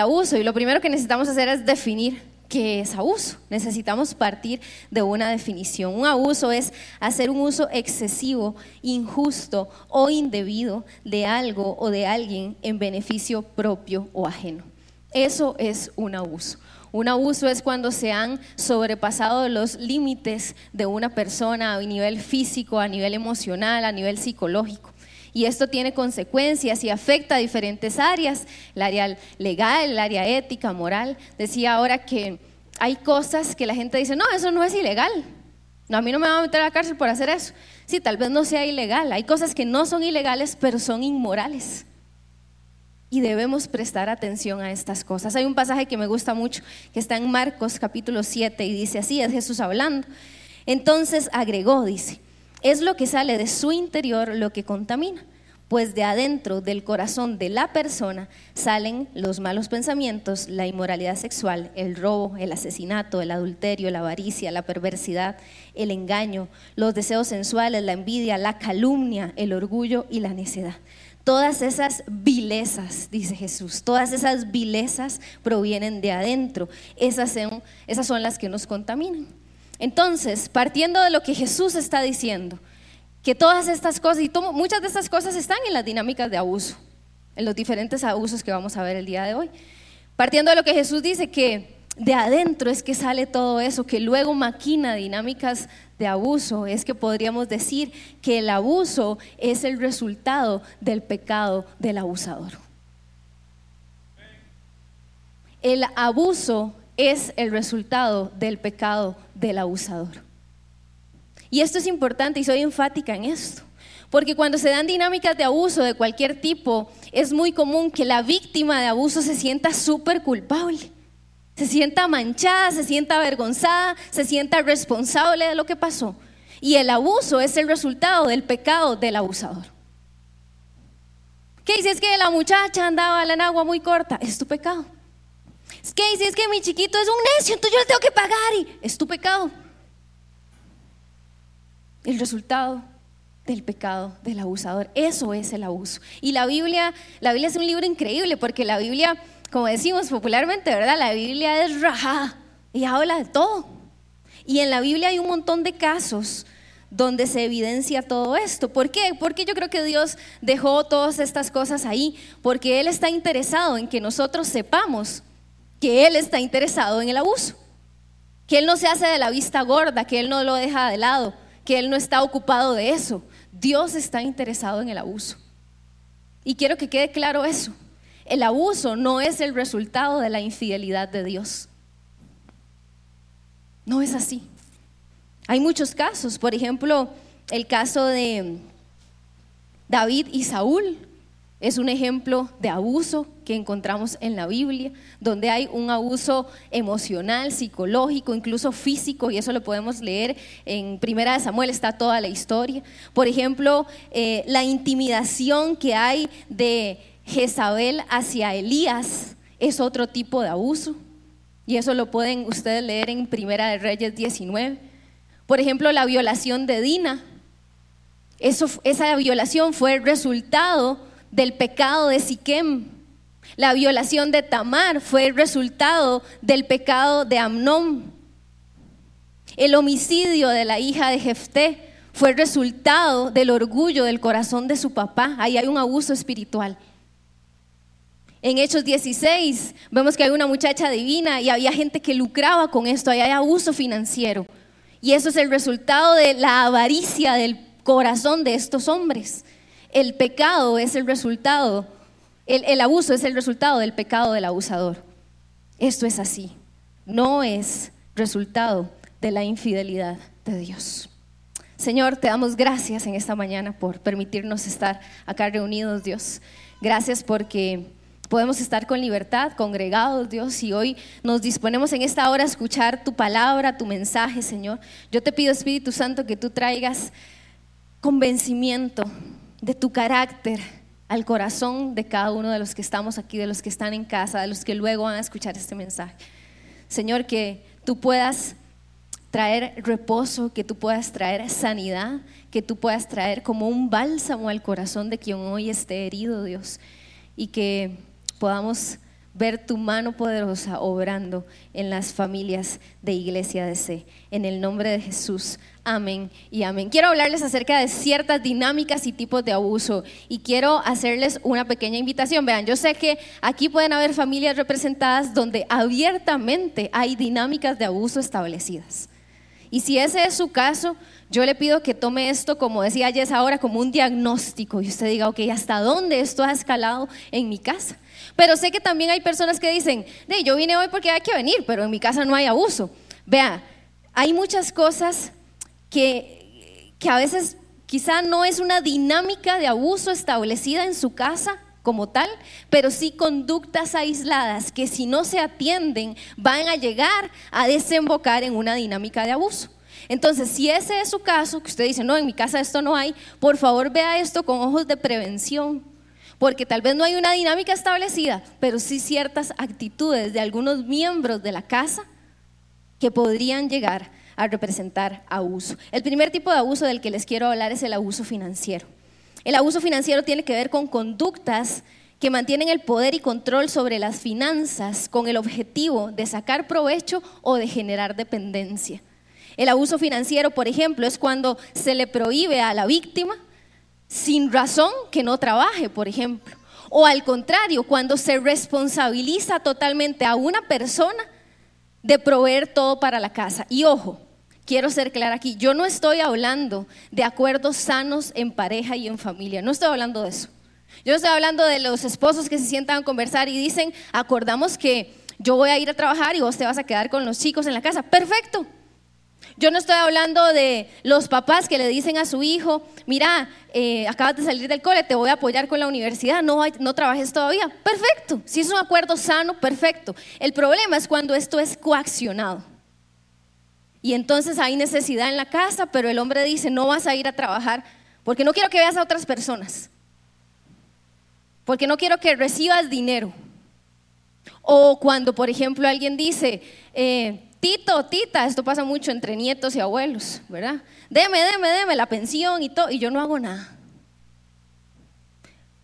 abuso y lo primero que necesitamos hacer es definir qué es abuso. Necesitamos partir de una definición. Un abuso es hacer un uso excesivo, injusto o indebido de algo o de alguien en beneficio propio o ajeno. Eso es un abuso. Un abuso es cuando se han sobrepasado los límites de una persona a nivel físico, a nivel emocional, a nivel psicológico y esto tiene consecuencias y afecta a diferentes áreas, el área legal, el área ética, moral. Decía ahora que hay cosas que la gente dice, no, eso no es ilegal. No, a mí no me van a meter a la cárcel por hacer eso. Sí, tal vez no sea ilegal. Hay cosas que no son ilegales, pero son inmorales. Y debemos prestar atención a estas cosas. Hay un pasaje que me gusta mucho, que está en Marcos capítulo 7 y dice así, es Jesús hablando. Entonces agregó, dice, es lo que sale de su interior lo que contamina, pues de adentro del corazón de la persona salen los malos pensamientos, la inmoralidad sexual, el robo, el asesinato, el adulterio, la avaricia, la perversidad, el engaño, los deseos sensuales, la envidia, la calumnia, el orgullo y la necedad. Todas esas vilezas, dice Jesús, todas esas vilezas provienen de adentro. Esas son, esas son las que nos contaminan. Entonces, partiendo de lo que Jesús está diciendo, que todas estas cosas, y muchas de estas cosas están en las dinámicas de abuso, en los diferentes abusos que vamos a ver el día de hoy. Partiendo de lo que Jesús dice, que de adentro es que sale todo eso, que luego maquina dinámicas de abuso, es que podríamos decir que el abuso es el resultado del pecado del abusador. El abuso es el resultado del pecado del abusador. Y esto es importante y soy enfática en esto. Porque cuando se dan dinámicas de abuso de cualquier tipo, es muy común que la víctima de abuso se sienta súper culpable, se sienta manchada, se sienta avergonzada, se sienta responsable de lo que pasó. Y el abuso es el resultado del pecado del abusador. ¿Qué dice? Es que la muchacha andaba en agua muy corta. Es tu pecado. Es que dice, es que mi chiquito es un necio, entonces yo le tengo que pagar y es tu pecado. El resultado del pecado del abusador, eso es el abuso. Y la Biblia, la Biblia es un libro increíble porque la Biblia, como decimos popularmente, ¿verdad? La Biblia es rajada y habla de todo. Y en la Biblia hay un montón de casos donde se evidencia todo esto. ¿Por qué? Porque yo creo que Dios dejó todas estas cosas ahí, porque Él está interesado en que nosotros sepamos que Él está interesado en el abuso, que Él no se hace de la vista gorda, que Él no lo deja de lado, que Él no está ocupado de eso. Dios está interesado en el abuso. Y quiero que quede claro eso. El abuso no es el resultado de la infidelidad de Dios. No es así. Hay muchos casos, por ejemplo, el caso de David y Saúl es un ejemplo de abuso que encontramos en la Biblia, donde hay un abuso emocional, psicológico, incluso físico, y eso lo podemos leer en Primera de Samuel, está toda la historia. Por ejemplo, eh, la intimidación que hay de Jezabel hacia Elías es otro tipo de abuso, y eso lo pueden ustedes leer en Primera de Reyes 19. Por ejemplo, la violación de Dina. Esa violación fue el resultado del pecado de Siquem. La violación de Tamar fue el resultado del pecado de Amnón. El homicidio de la hija de Jefté fue el resultado del orgullo del corazón de su papá. Ahí hay un abuso espiritual. En Hechos 16 vemos que hay una muchacha divina y había gente que lucraba con esto, ahí hay abuso financiero. Y eso es el resultado de la avaricia del corazón de estos hombres. El pecado es el resultado el, abuso es el resultado del pecado del abusador. Esto es así. No es resultado de la infidelidad de Dios. Señor, te damos gracias en esta mañana por permitirnos estar acá reunidos, Dios. Gracias porque podemos estar con libertad, congregados, Dios, y hoy nos disponemos en esta hora a escuchar tu palabra, tu mensaje, Señor. Yo te pido, Espíritu Santo, que tú traigas convencimiento de tu carácter, al corazón de cada uno de los que estamos aquí, de los que están en casa, de los que luego van a escuchar este mensaje. Señor, que tú puedas traer reposo, que tú puedas traer sanidad, que tú puedas traer como un bálsamo al corazón de quien hoy esté herido, Dios. Y que podamos ver tu mano poderosa obrando en las familias de Iglesia C. En el nombre de Jesús. Amén y amén. Quiero hablarles acerca de ciertas dinámicas y tipos de abuso y quiero hacerles una pequeña invitación. Vean, yo sé que aquí pueden haber familias representadas donde abiertamente hay dinámicas de abuso establecidas. Y si ese es su caso, yo le pido que tome esto, como decía Jess ahora, como un diagnóstico y usted diga, ok, ¿hasta dónde esto ha escalado en mi casa? Pero sé que también hay personas que dicen, de, yo vine hoy porque hay que venir, pero en mi casa no hay abuso. Vea, hay muchas cosas que, que a veces quizá no es una dinámica de abuso establecida en su casa como tal, pero sí conductas aisladas que si no se atienden van a llegar a desembocar en una dinámica de abuso. Entonces, si ese es su caso, que usted dice, no, en mi casa esto no hay, por favor vea esto con ojos de prevención, porque tal vez no hay una dinámica establecida, pero sí ciertas actitudes de algunos miembros de la casa que podrían llegar a representar abuso. El primer tipo de abuso del que les quiero hablar es el abuso financiero. El abuso financiero tiene que ver con conductas que mantienen el poder y control sobre las finanzas con el objetivo de sacar provecho o de generar dependencia. El abuso financiero, por ejemplo, es cuando se le prohíbe a la víctima sin razón que no trabaje, por ejemplo. O al contrario, cuando se responsabiliza totalmente a una persona de proveer todo para la casa. Y ojo, quiero ser clara aquí, yo no estoy hablando de acuerdos sanos en pareja y en familia, no estoy hablando de eso. Yo estoy hablando de los esposos que se sientan a conversar y dicen, acordamos que yo voy a ir a trabajar y vos te vas a quedar con los chicos en la casa. Perfecto, yo no estoy hablando de los papás que le dicen a su hijo, mira, eh, acabas de salir del cole, te voy a apoyar con la universidad, no, no trabajes todavía. Perfecto, si es un acuerdo sano, perfecto. El problema es cuando esto es coaccionado. Y entonces hay necesidad en la casa, pero el hombre dice, no vas a ir a trabajar porque no quiero que veas a otras personas, porque no quiero que recibas dinero. O cuando, por ejemplo, alguien dice, eh, Tito, tita, esto pasa mucho entre nietos y abuelos, ¿verdad? Deme, deme, deme la pensión y todo, y yo no hago nada.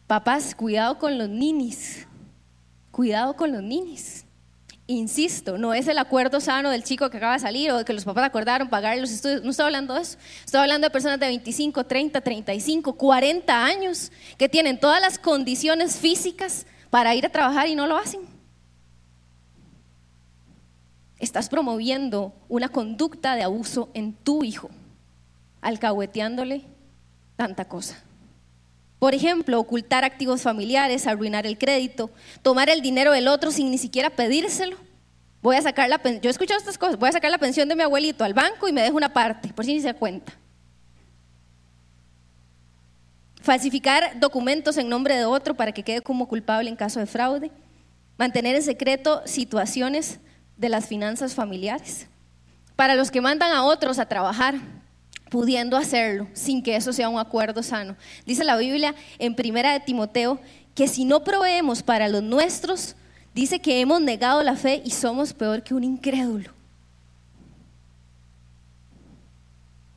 Papás, cuidado con los ninis, cuidado con los ninis. Insisto, no es el acuerdo sano del chico que acaba de salir o de que los papás acordaron pagar los estudios, no estoy hablando de eso. Estoy hablando de personas de 25, 30, 35, 40 años que tienen todas las condiciones físicas para ir a trabajar y no lo hacen estás promoviendo una conducta de abuso en tu hijo, alcahueteándole tanta cosa. Por ejemplo, ocultar activos familiares, arruinar el crédito, tomar el dinero del otro sin ni siquiera pedírselo. Voy a sacar la yo he escuchado estas cosas, voy a sacar la pensión de mi abuelito al banco y me dejo una parte, por si ni se cuenta. Falsificar documentos en nombre de otro para que quede como culpable en caso de fraude. Mantener en secreto situaciones de las finanzas familiares. Para los que mandan a otros a trabajar, pudiendo hacerlo sin que eso sea un acuerdo sano. Dice la Biblia en Primera de Timoteo que si no proveemos para los nuestros, dice que hemos negado la fe y somos peor que un incrédulo.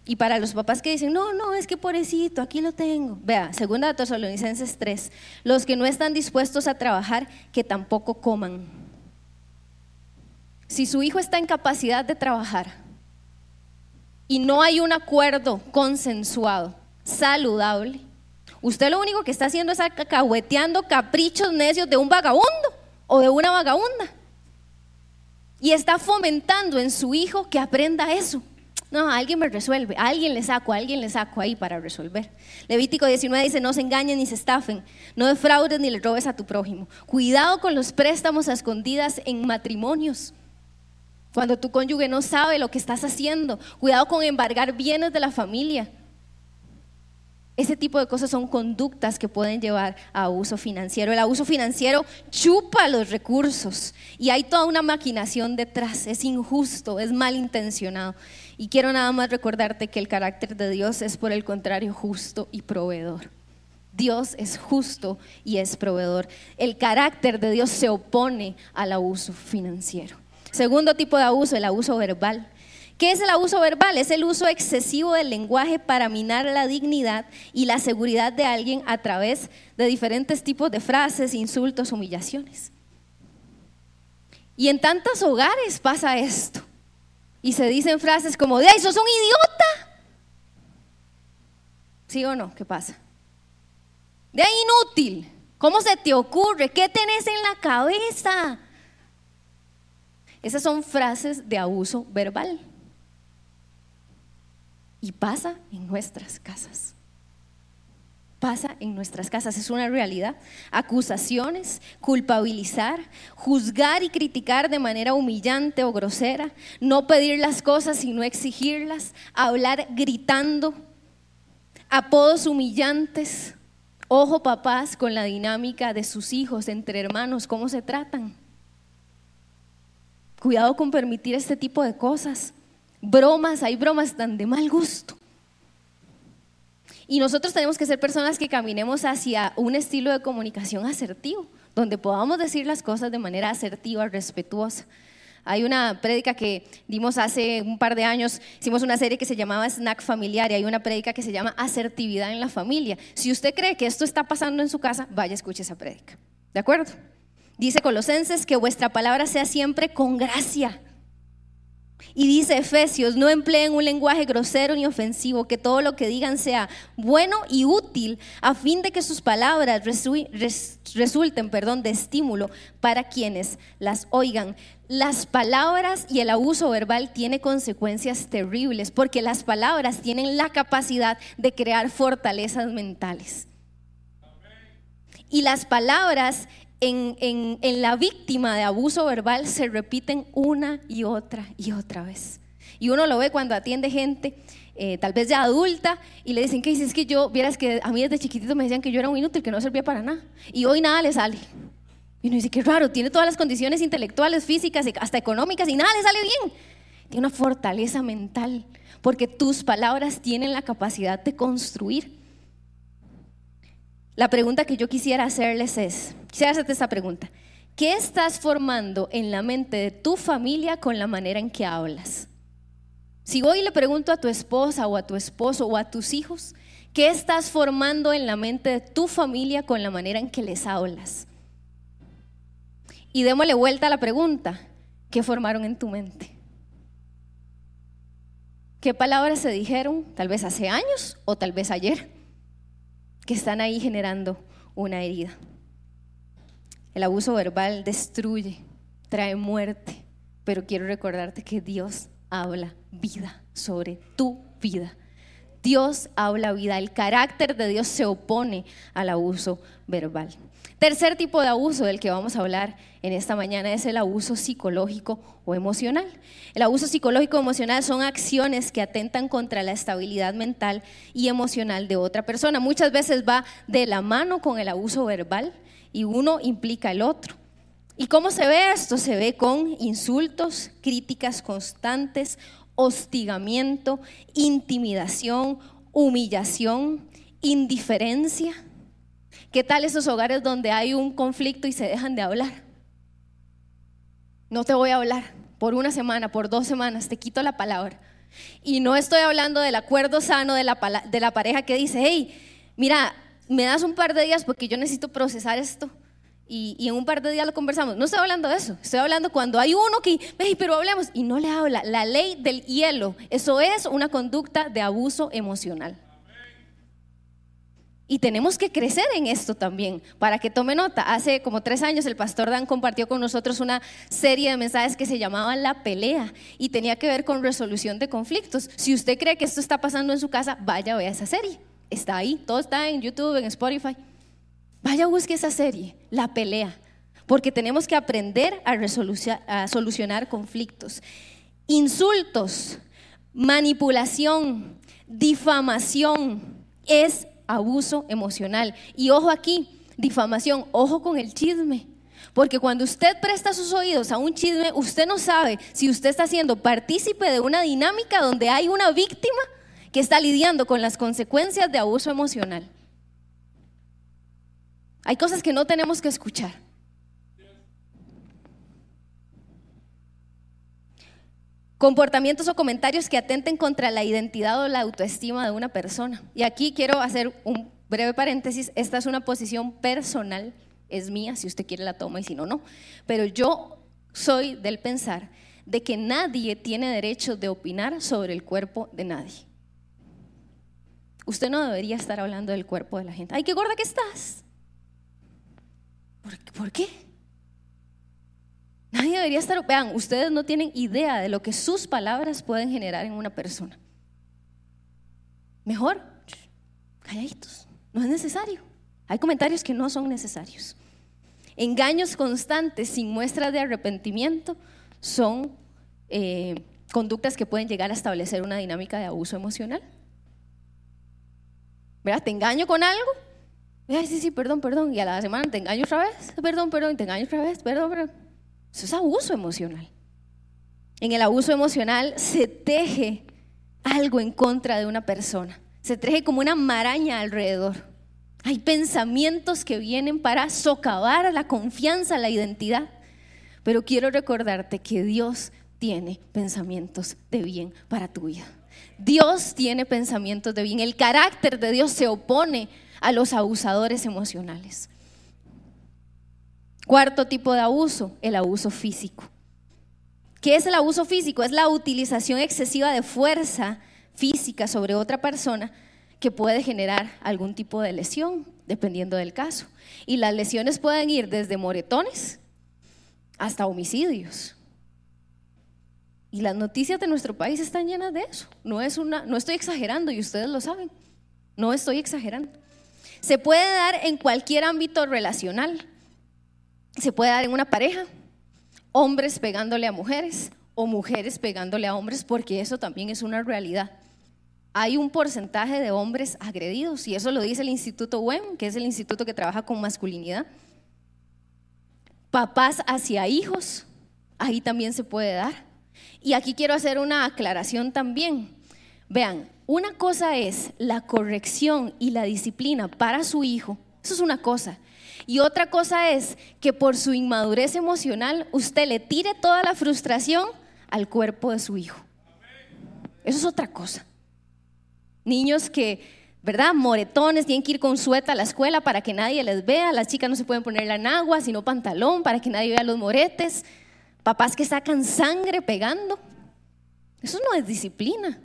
Y para los papás que dicen, no, no, es que pobrecito, aquí lo tengo. Vea, segunda de Tesalonicenses 3, los que no están dispuestos a trabajar, que tampoco coman. Si su hijo está en capacidad de trabajar y no hay un acuerdo consensuado, saludable, usted lo único que está haciendo es acahueteando caprichos necios de un vagabundo o de una vagabunda. Y está fomentando en su hijo que aprenda eso. No, alguien me resuelve, alguien le saco, alguien le saco ahí para resolver. Levítico 19 dice, no se engañen ni se estafen, no defraudes ni le robes a tu prójimo. Cuidado con los préstamos a escondidas en matrimonios. Cuando tu cónyuge no sabe lo que estás haciendo. Cuidado con embargar bienes de la familia. Ese tipo de cosas son conductas que pueden llevar a abuso financiero. El abuso financiero chupa los recursos y hay toda una maquinación detrás. Es injusto, es malintencionado. Y quiero nada más recordarte que el carácter de Dios es por el contrario justo y proveedor. Dios es justo y es proveedor. El carácter de Dios se opone al abuso financiero. Segundo tipo de abuso, el abuso verbal. ¿Qué es el abuso verbal? Es el uso excesivo del lenguaje para minar la dignidad y la seguridad de alguien a través de diferentes tipos de frases, insultos, humillaciones. Y en tantos hogares pasa esto. Y se dicen frases como, ahí sos un idiota. ¿Sí o no? ¿Qué pasa? De ahí inútil. ¿Cómo se te ocurre? ¿Qué tenés en la cabeza? Esas son frases de abuso verbal. Y pasa en nuestras casas. Pasa en nuestras casas, es una realidad. Acusaciones, culpabilizar, juzgar y criticar de manera humillante o grosera, no pedir las cosas y no exigirlas, hablar gritando, apodos humillantes. Ojo papás con la dinámica de sus hijos entre hermanos, cómo se tratan. Cuidado con permitir este tipo de cosas. Bromas, hay bromas tan de mal gusto. Y nosotros tenemos que ser personas que caminemos hacia un estilo de comunicación asertivo, donde podamos decir las cosas de manera asertiva, respetuosa. Hay una prédica que dimos hace un par de años, hicimos una serie que se llamaba Snack Familiar y hay una prédica que se llama Asertividad en la Familia. Si usted cree que esto está pasando en su casa, vaya, escuche esa prédica. ¿De acuerdo? Dice Colosenses que vuestra palabra sea siempre con gracia y dice Efesios, no empleen un lenguaje grosero ni ofensivo, que todo lo que digan sea bueno y útil a fin de que sus palabras resulten perdón, de estímulo para quienes las oigan. Las palabras y el abuso verbal tiene consecuencias terribles porque las palabras tienen la capacidad de crear fortalezas mentales. Y las palabras en, la víctima de abuso verbal se repiten una y otra y otra vez. Y uno lo ve cuando atiende gente, eh, tal vez ya adulta, y le dicen, ¿qué dices? Es que yo, vieras que a mí desde chiquitito me decían que yo era un inútil, que no servía para nada. Y hoy nada le sale. Y uno dice, qué raro, tiene todas las condiciones intelectuales, físicas, hasta económicas, y nada le sale bien. Tiene una fortaleza mental, porque tus palabras tienen la capacidad de construir. La pregunta que yo quisiera hacerles es, esta pregunta. ¿Qué estás formando en la mente de tu familia con la manera en que hablas? Si hoy le pregunto a tu esposa o a tu esposo o a tus hijos, ¿qué estás formando en la mente de tu familia con la manera en que les hablas? Y démosle vuelta a la pregunta, ¿qué formaron en tu mente? ¿Qué palabras se dijeron tal vez hace años o tal vez ayer? Que están ahí generando una herida. El abuso verbal destruye, trae muerte, pero quiero recordarte que Dios habla vida sobre tu vida. Dios habla vida, el carácter de Dios se opone al abuso verbal. Tercer tipo de abuso del que vamos a hablar en esta mañana es el abuso psicológico o emocional. El abuso psicológico o emocional son acciones que atentan contra la estabilidad mental y emocional de otra persona. Muchas veces va de la mano con el abuso verbal y uno implica el otro. ¿Y cómo se ve esto? Se ve con insultos, críticas constantes, hostigamiento, intimidación, humillación, indiferencia ¿Qué tal esos hogares donde hay un conflicto y se dejan de hablar? No te voy a hablar por una semana, por dos semanas, te quito la palabra. Y no estoy hablando del acuerdo sano de la, de la pareja que dice, hey, mira, me das un par de días porque yo necesito procesar esto. Y, en un par de días lo conversamos. No estoy hablando de eso. Estoy hablando cuando hay uno que, hey, pero hablemos, y no le habla. La ley del hielo, eso es una conducta de abuso emocional. Y tenemos que crecer en esto también, para que tome nota. Hace como tres años el pastor Dan compartió con nosotros una serie de mensajes que se llamaban La pelea y tenía que ver con resolución de conflictos. Si usted cree que esto está pasando en su casa, vaya, vea esa serie. Está ahí, todo está en YouTube, en Spotify. Vaya, busque esa serie, La pelea, porque tenemos que aprender a, a solucionar conflictos. Insultos, manipulación, difamación es abuso emocional. Y ojo aquí, difamación, ojo con el chisme. Porque cuando usted presta sus oídos a un chisme, usted no sabe si usted está siendo partícipe de una dinámica donde hay una víctima que está lidiando con las consecuencias de abuso emocional. Hay cosas que no tenemos que escuchar. Comportamientos o comentarios que atenten contra la identidad o la autoestima de una persona. Y aquí quiero hacer un breve paréntesis, esta es una posición personal, es mía, si usted quiere la toma y si no, no. Pero yo soy del pensar de que nadie tiene derecho de opinar sobre el cuerpo de nadie. Usted no debería estar hablando del cuerpo de la gente. ¡Ay, qué gorda que estás! ¿Por, ¿por qué? Nadie debería estar... Vean, ustedes no tienen idea de lo que sus palabras pueden generar en una persona. Mejor, calladitos. No es necesario. Hay comentarios que no son necesarios. Engaños constantes sin muestras de arrepentimiento son eh, conductas que pueden llegar a establecer una dinámica de abuso emocional. ¿Verdad? Te engaño con algo. Ay, sí, sí, perdón, perdón. Y a la semana te engaño otra vez. Perdón, perdón. te engaño otra vez. Perdón, perdón. Eso es abuso emocional. En el abuso emocional se teje algo en contra de una persona. Se teje como una maraña alrededor. Hay pensamientos que vienen para socavar la confianza, la identidad. Pero quiero recordarte que Dios tiene pensamientos de bien para tu vida. Dios tiene pensamientos de bien. El carácter de Dios se opone a los abusadores emocionales. Cuarto tipo de abuso, el abuso físico. ¿Qué es el abuso físico? Es la utilización excesiva de fuerza física sobre otra persona que puede generar algún tipo de lesión, dependiendo del caso. Y las lesiones pueden ir desde moretones hasta homicidios. Y las noticias de nuestro país están llenas de eso. No, es una, no estoy exagerando y ustedes lo saben. No estoy exagerando. Se puede dar en cualquier ámbito relacional. Se puede dar en una pareja, hombres pegándole a mujeres o mujeres pegándole a hombres, porque eso también es una realidad hay un porcentaje de hombres agredidos y eso lo dice el Instituto WEM, que es el instituto que trabaja con masculinidad. Papás hacia hijos, ahí también se puede dar. Y aquí quiero hacer una aclaración también. Vean, una cosa es la corrección y la disciplina para su hijo, eso es una cosa. Y otra cosa es que por su inmadurez emocional usted le tire toda la frustración al cuerpo de su hijo. Eso es otra cosa. Niños que, ¿verdad? Moretones, tienen que ir con sueta a la escuela para que nadie les vea. Las chicas no se pueden poner la agua, sino pantalón para que nadie vea los moretes. Papás que sacan sangre pegando. Eso no es disciplina.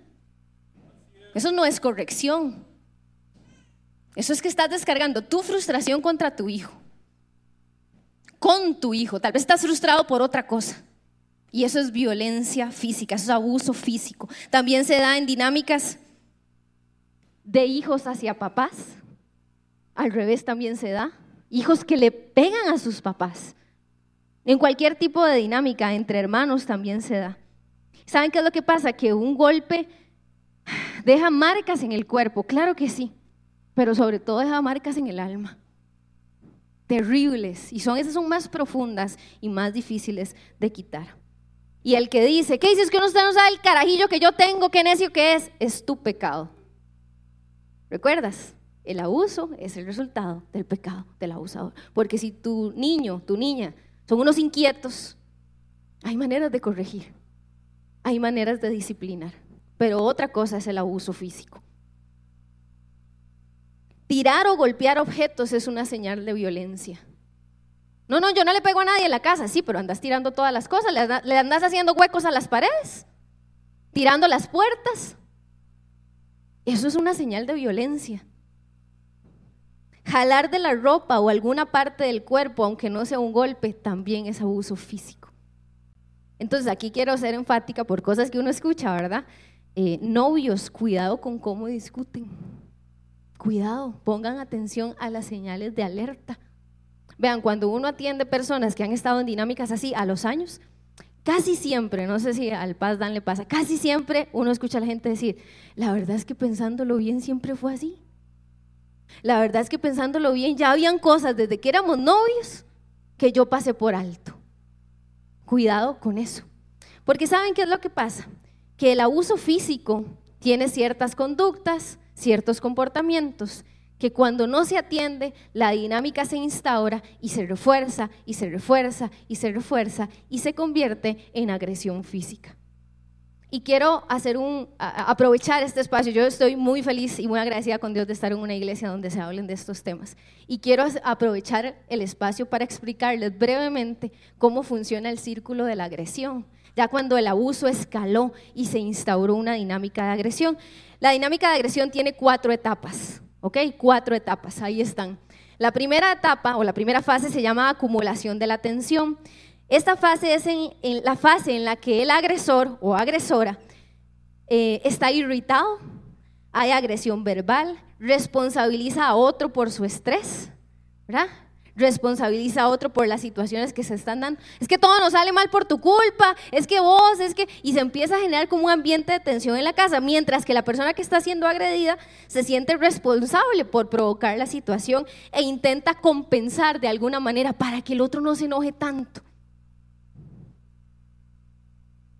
Eso no es corrección. Eso es que estás descargando tu frustración contra tu hijo. Con tu hijo. Tal vez estás frustrado por otra cosa. Y eso es violencia física, eso es abuso físico. También se da en dinámicas de hijos hacia papás. Al revés también se da. Hijos que le pegan a sus papás. En cualquier tipo de dinámica entre hermanos también se da. ¿Saben qué es lo que pasa? Que un golpe deja marcas en el cuerpo, claro que sí, pero sobre todo deja marcas en el alma. Terribles. Y son esas son más profundas y más difíciles de quitar. Y el que dice, ¿qué dices que uno no sabe el carajillo que yo tengo, qué necio que es? Es tu pecado. ¿Recuerdas? El abuso es el resultado del pecado del abusador. Porque si tu niño, tu niña, son unos inquietos, hay maneras de corregir, hay maneras de disciplinar. Pero otra cosa es el abuso físico. Tirar o golpear objetos es una señal de violencia. No, no, yo no le pego a nadie en la casa, sí, pero andas tirando todas las cosas, le andas haciendo huecos a las paredes, tirando las puertas, eso es una señal de violencia. Jalar de la ropa o alguna parte del cuerpo, aunque no sea un golpe, también es abuso físico. Entonces aquí quiero ser enfática por cosas que uno escucha, ¿verdad? Eh, novios, cuidado con cómo discuten. Cuidado, pongan atención a las señales de alerta. Vean, cuando uno atiende personas que han estado en dinámicas así a los años, Casi siempre, no sé si al Paz Dan le pasa, casi siempre uno escucha a la gente decir, la verdad es que pensándolo bien siempre fue así. La verdad es que pensándolo bien ya habían cosas desde que éramos novios que yo pasé por alto. Cuidado con eso. Porque ¿saben qué es lo que pasa? Que el abuso físico tiene ciertas conductas, ciertos comportamientos que cuando no se atiende, la dinámica se instaura y se refuerza y se refuerza y se refuerza y se convierte en agresión física. Y quiero hacer un, aprovechar este espacio. Yo estoy muy feliz y muy agradecida con Dios de estar en una iglesia donde se hablen de estos temas. Y quiero aprovechar el espacio para explicarles brevemente cómo funciona el círculo de la agresión. Ya cuando el abuso escaló y se instauró una dinámica de agresión. La dinámica de agresión tiene cuatro etapas, ¿ok? Cuatro etapas, ahí están. La primera etapa o la primera fase se llama acumulación de la tensión. Esta fase es en, la fase en la que el agresor o agresora eh, está irritado, hay agresión verbal, responsabiliza a otro por su estrés, ¿verdad? Responsabiliza a otro por las situaciones que se están dando. Es que todo nos sale mal por tu culpa, es que vos, es que... Y se empieza a generar como un ambiente de tensión en la casa, mientras que la persona que está siendo agredida se siente responsable por provocar la situación e intenta compensar de alguna manera para que el otro no se enoje tanto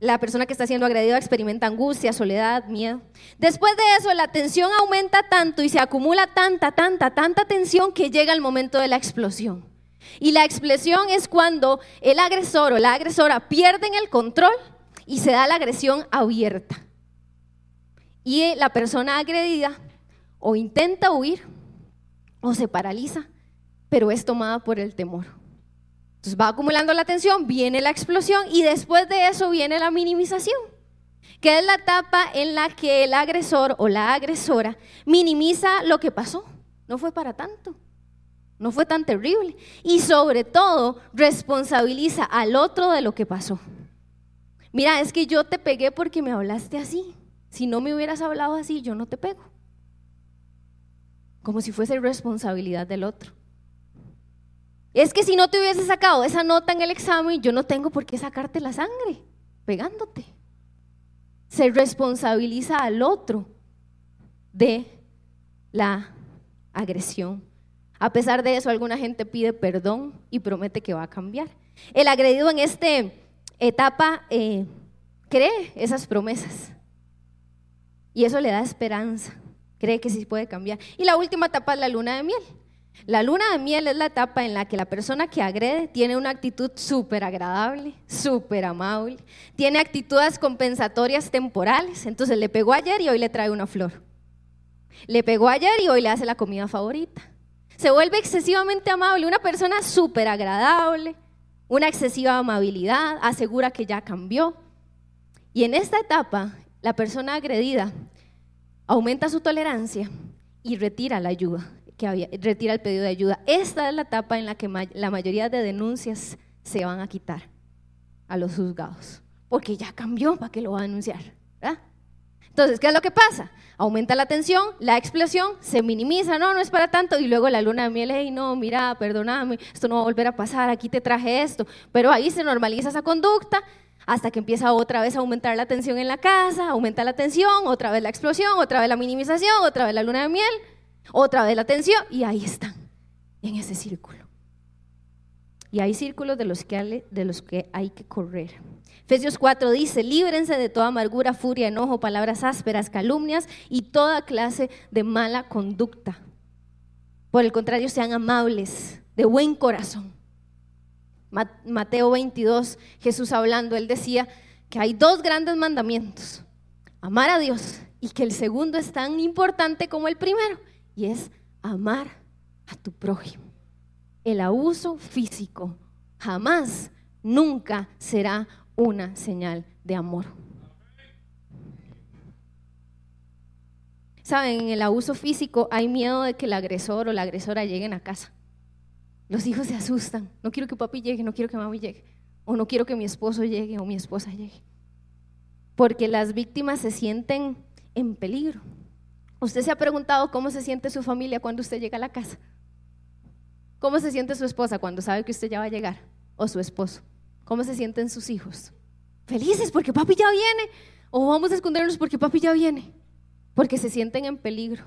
la persona que está siendo agredida experimenta angustia, soledad, miedo. Después de eso, la tensión aumenta tanto y se acumula tanta, tanta, tanta tensión que llega el momento de la explosión. Y la explosión es cuando el agresor o la agresora pierden el control y se da la agresión abierta. Y la persona agredida o intenta huir o se paraliza, pero es tomada por el temor. Entonces va acumulando la tensión, viene la explosión y después de eso viene la minimización, que es la etapa en la que el agresor o la agresora minimiza lo que pasó. No fue para tanto, no fue tan terrible. Y sobre todo responsabiliza al otro de lo que pasó. Mira, es que yo te pegué porque me hablaste así. Si no me hubieras hablado así, yo no te pego. Como si fuese responsabilidad del otro. Es que si no te hubiese sacado esa nota en el examen, yo no tengo por qué sacarte la sangre pegándote. Se responsabiliza al otro de la agresión. A pesar de eso, alguna gente pide perdón y promete que va a cambiar. El agredido en esta etapa eh, cree esas promesas y eso le da esperanza. Cree que sí puede cambiar. Y la última etapa es la luna de miel. La luna de miel es la etapa en la que la persona que agrede tiene una actitud súper agradable, súper amable, tiene actitudes compensatorias temporales. Entonces le pegó ayer y hoy le trae una flor. Le pegó ayer y hoy le hace la comida favorita. Se vuelve excesivamente amable, una persona súper agradable, una excesiva amabilidad, asegura que ya cambió. Y en esta etapa, la persona agredida aumenta su tolerancia y retira la ayuda que retira el pedido de ayuda. Esta es la etapa en la que la mayoría de denuncias se van a quitar a los juzgados, porque ya cambió, ¿para qué lo va a denunciar? Entonces, ¿qué es lo que pasa? Aumenta la tensión, la explosión, se minimiza, no, no es para tanto, y luego la luna de miel, hey, no, mira, perdóname, esto no va a volver a pasar, aquí te traje esto, pero ahí se normaliza esa conducta hasta que empieza otra vez a aumentar la tensión en la casa, aumenta la tensión, otra vez la explosión, otra vez la minimización, otra vez la luna de miel, otra vez la atención y ahí están, en ese círculo. Y hay círculos de los que, de los que hay que correr. Efesios 4 dice, líbrense de toda amargura, furia, enojo, palabras ásperas, calumnias y toda clase de mala conducta. Por el contrario, sean amables, de buen corazón. Mateo 22, Jesús hablando, él decía que hay dos grandes mandamientos, amar a Dios y que el segundo es tan importante como el primero y es amar a tu prójimo. El abuso físico jamás, nunca será una señal de amor. Saben, en el abuso físico hay miedo de que el agresor o la agresora lleguen a casa. Los hijos se asustan. No quiero que papi llegue, no quiero que mami llegue. O no quiero que mi esposo llegue o mi esposa llegue. Porque las víctimas se sienten en peligro. ¿Usted se ha preguntado cómo se siente su familia cuando usted llega a la casa? ¿Cómo se siente su esposa cuando sabe que usted ya va a llegar? ¿O su esposo? ¿Cómo se sienten sus hijos? Felices porque papi ya viene. O vamos a escondernos porque papi ya viene. Porque se sienten en peligro.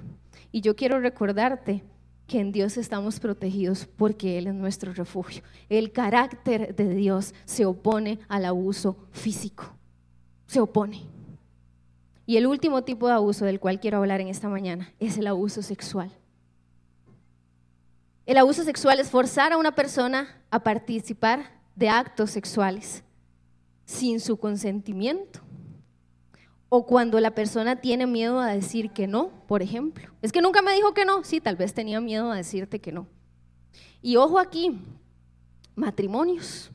Y yo quiero recordarte que en Dios estamos protegidos porque Él es nuestro refugio. El carácter de Dios se opone al abuso físico. Se opone. Y el último tipo de abuso del cual quiero hablar en esta mañana es el abuso sexual. El abuso sexual es forzar a una persona a participar de actos sexuales sin su consentimiento. O cuando la persona tiene miedo a decir que no, por ejemplo. Es que nunca me dijo que no. Sí, tal vez tenía miedo a decirte que no. Y ojo aquí, matrimonios.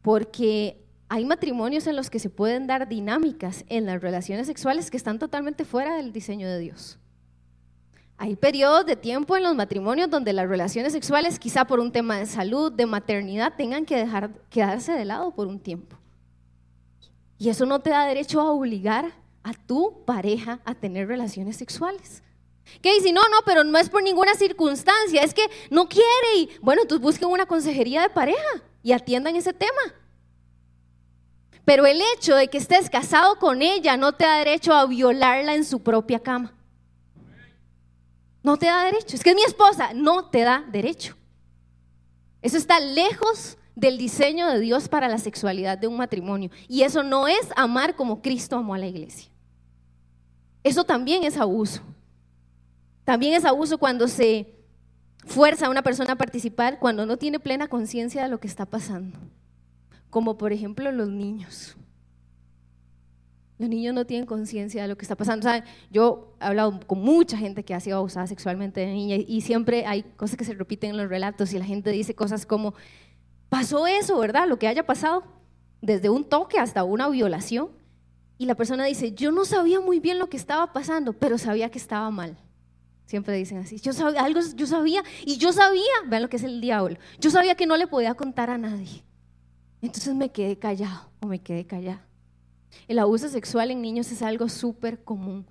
Porque hay matrimonios en los que se pueden dar dinámicas en las relaciones sexuales que están totalmente fuera del diseño de Dios. Hay periodos de tiempo en los matrimonios donde las relaciones sexuales, quizá por un tema de salud, de maternidad, tengan que dejar, quedarse de lado por un tiempo. Y eso no te da derecho a obligar a tu pareja a tener relaciones sexuales. ¿Qué dice? No, no, pero no es por ninguna circunstancia, es que no quiere. Y bueno, entonces busquen una consejería de pareja y atiendan ese tema. Pero el hecho de que estés casado con ella no te da derecho a violarla en su propia cama. No te da derecho. Es que es mi esposa. No te da derecho. Eso está lejos del diseño de Dios para la sexualidad de un matrimonio. Y eso no es amar como Cristo amó a la iglesia. Eso también es abuso. También es abuso cuando se fuerza a una persona a participar cuando no tiene plena conciencia de lo que está pasando. Como por ejemplo los niños. Los niños no tienen conciencia de lo que está pasando. Yo he hablado con mucha gente que ha sido abusada sexualmente de niña y siempre hay cosas que se repiten en los relatos y la gente dice cosas como, pasó eso, ¿verdad? Lo que haya pasado, desde un toque hasta una violación. Y la persona dice, yo no sabía muy bien lo que estaba pasando, pero sabía que estaba mal. Siempre dicen así, yo sabía, algo yo sabía, y yo sabía, vean lo que es el diablo, yo sabía que no le podía contar a nadie. Entonces me quedé callado o me quedé callada. El abuso sexual en niños es algo súper común.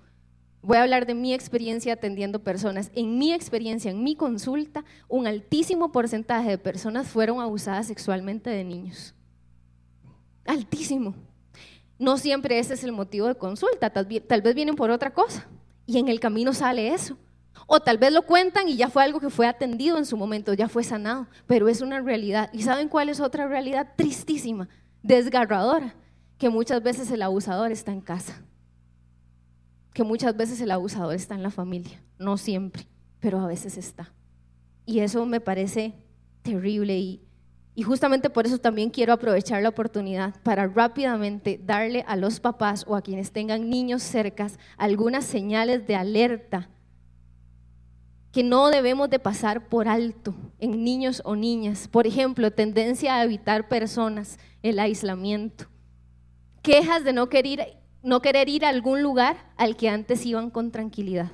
Voy a hablar de mi experiencia atendiendo personas. En mi experiencia, en mi consulta, un altísimo porcentaje de personas fueron abusadas sexualmente de niños. Altísimo. No siempre ese es el motivo de consulta, tal, vez vienen por otra cosa y en el camino sale eso. O tal vez lo cuentan y ya fue algo que fue atendido en su momento, ya fue sanado, pero es una realidad. ¿Y saben cuál es otra realidad tristísima, desgarradora? que muchas veces el abusador está en casa, que muchas veces el abusador está en la familia, no siempre, pero a veces está. Y eso me parece terrible y, justamente por eso también quiero aprovechar la oportunidad para rápidamente darle a los papás o a quienes tengan niños cercas algunas señales de alerta que no debemos de pasar por alto en niños o niñas. Por ejemplo, tendencia a evitar personas, el aislamiento, quejas de no querer, no querer ir a algún lugar al que antes iban con tranquilidad.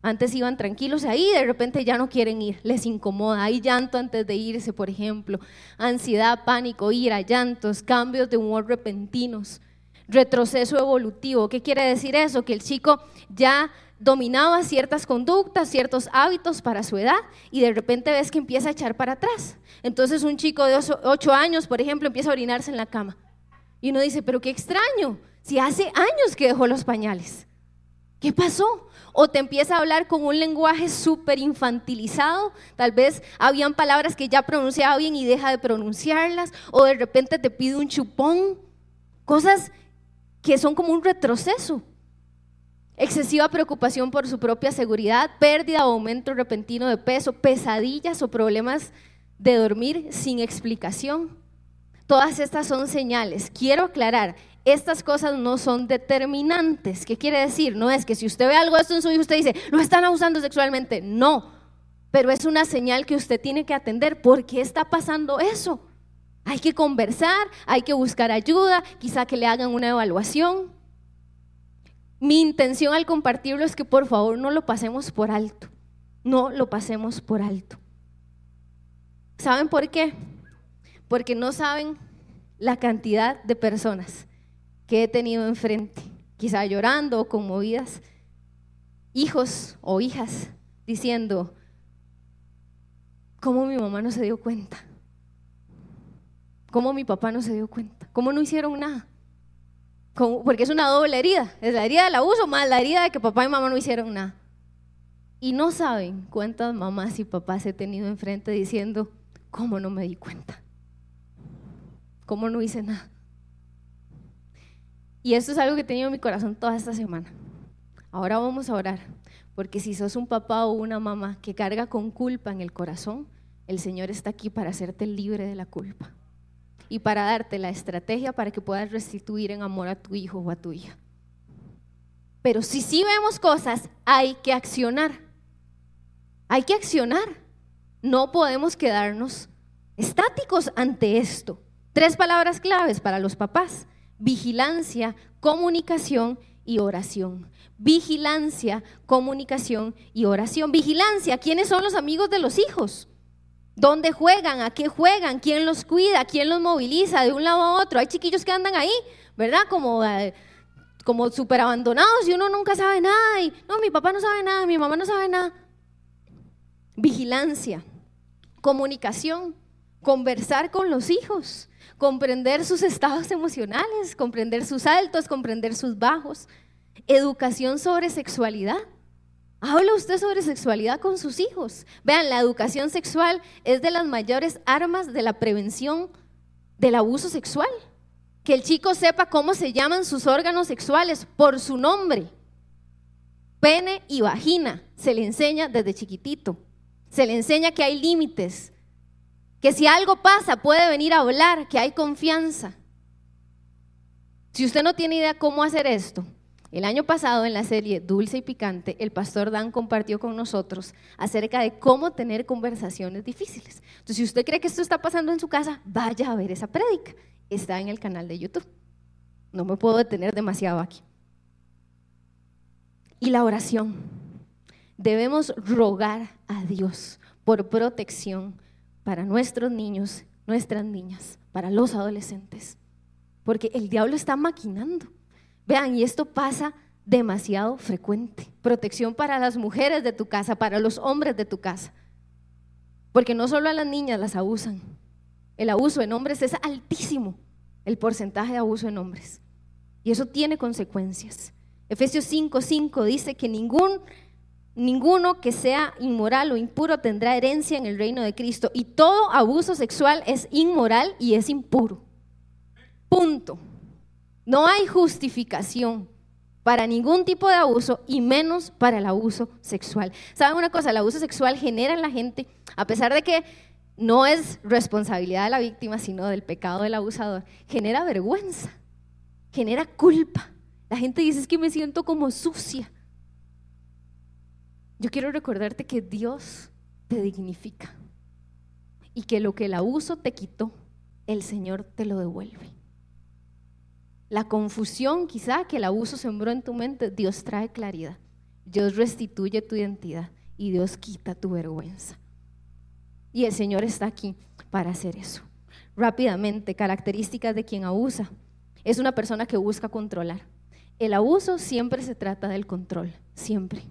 Antes iban tranquilos ahí de repente ya no quieren ir, les incomoda. Hay llanto antes de irse, por ejemplo. Ansiedad, pánico, ira, llantos, cambios de humor repentinos, retroceso evolutivo. ¿Qué quiere decir eso? Que el chico ya dominaba ciertas conductas, ciertos hábitos para su edad y de repente ves que empieza a echar para atrás. Entonces un chico de 8 años, por ejemplo, empieza a orinarse en la cama. Y uno dice, pero qué extraño, si hace años que dejó los pañales. ¿Qué pasó? O te empieza a hablar con un lenguaje súper infantilizado, tal vez habían palabras que ya pronunciaba bien y deja de pronunciarlas, o de repente te pide un chupón, cosas que son como un retroceso. Excesiva preocupación por su propia seguridad, pérdida o aumento repentino de peso, pesadillas o problemas de dormir sin explicación. Todas estas son señales. Quiero aclarar, estas cosas no son determinantes. ¿Qué quiere decir? No es que si usted ve algo de esto en su hijo, usted dice, lo están abusando sexualmente. No, pero es una señal que usted tiene que atender. ¿Por qué está pasando eso? Hay que conversar, hay que buscar ayuda, quizá que le hagan una evaluación. Mi intención al compartirlo es que por favor no lo pasemos por alto. No lo pasemos por alto. ¿Saben por qué? porque no saben la cantidad de personas que he tenido enfrente, quizá llorando o conmovidas, hijos o hijas diciendo, ¿cómo mi mamá no se dio cuenta? ¿Cómo mi papá no se dio cuenta? ¿Cómo no hicieron nada? Porque es una doble herida, es la herida del abuso más la herida de que papá y mamá no hicieron nada. Y no saben cuántas mamás y papás he tenido enfrente diciendo, ¿cómo no me di cuenta? ¿Cómo no hice nada? Y esto es algo que he tenido en mi corazón toda esta semana. Ahora vamos a orar, porque si sos un papá o una mamá que carga con culpa en el corazón, el Señor está aquí para hacerte libre de la culpa y para darte la estrategia para que puedas restituir en amor a tu hijo o a tu hija. Pero si sí vemos cosas, hay que accionar. Hay que accionar. No podemos quedarnos estáticos ante esto. Tres palabras claves para los papás. Vigilancia, comunicación y oración. Vigilancia, comunicación y oración. Vigilancia, ¿quiénes son los amigos de los hijos? ¿Dónde juegan? ¿A qué juegan? ¿Quién los cuida? ¿Quién los moviliza de un lado a otro? Hay chiquillos que andan ahí, ¿verdad? Como, eh, como súper abandonados y uno nunca sabe nada. Y, no, mi papá no sabe nada, mi mamá no sabe nada. Vigilancia, comunicación, conversar con los hijos, comprender sus estados emocionales, comprender sus altos, comprender sus bajos. Educación sobre sexualidad. Habla usted sobre sexualidad con sus hijos. Vean, la educación sexual es de las mayores armas de la prevención del abuso sexual. Que el chico sepa cómo se llaman sus órganos sexuales por su nombre. Pene y vagina se le enseña desde chiquitito. Se le enseña que hay límites, que si algo pasa puede venir a hablar, que hay confianza. Si usted no tiene idea cómo hacer esto, el año pasado en la serie Dulce y Picante, el pastor Dan compartió con nosotros acerca de cómo tener conversaciones difíciles. Entonces, si usted cree que esto está pasando en su casa, vaya a ver esa prédica. Está en el canal de YouTube. No me puedo detener demasiado aquí. Y la oración. Debemos rogar a Dios por protección para nuestros niños, nuestras niñas, para los adolescentes. Porque el diablo está maquinando. Vean, y esto pasa demasiado frecuente. Protección para las mujeres de tu casa, para los hombres de tu casa. Porque no solo a las niñas las abusan. El abuso en hombres es altísimo, el porcentaje de abuso en hombres. Y eso tiene consecuencias. Efesios 5:5 dice que ningún ninguno que sea inmoral o impuro tendrá herencia en el reino de Cristo y todo abuso sexual es inmoral y es impuro. Punto. No hay justificación para ningún tipo de abuso y menos para el abuso sexual. ¿Saben una cosa? El abuso sexual genera en la gente, a pesar de que no es responsabilidad de la víctima, sino del pecado del abusador, genera vergüenza, genera culpa. La gente dice es que me siento como sucia. Yo quiero recordarte que Dios te dignifica y que lo que el abuso te quitó, el Señor te lo devuelve la confusión quizá que el abuso sembró en tu mente, Dios trae claridad. Dios restituye tu identidad y Dios quita tu vergüenza. Y el Señor está aquí para hacer eso. Rápidamente, características de quien abusa. Es una persona que busca controlar. El abuso siempre se trata del control, siempre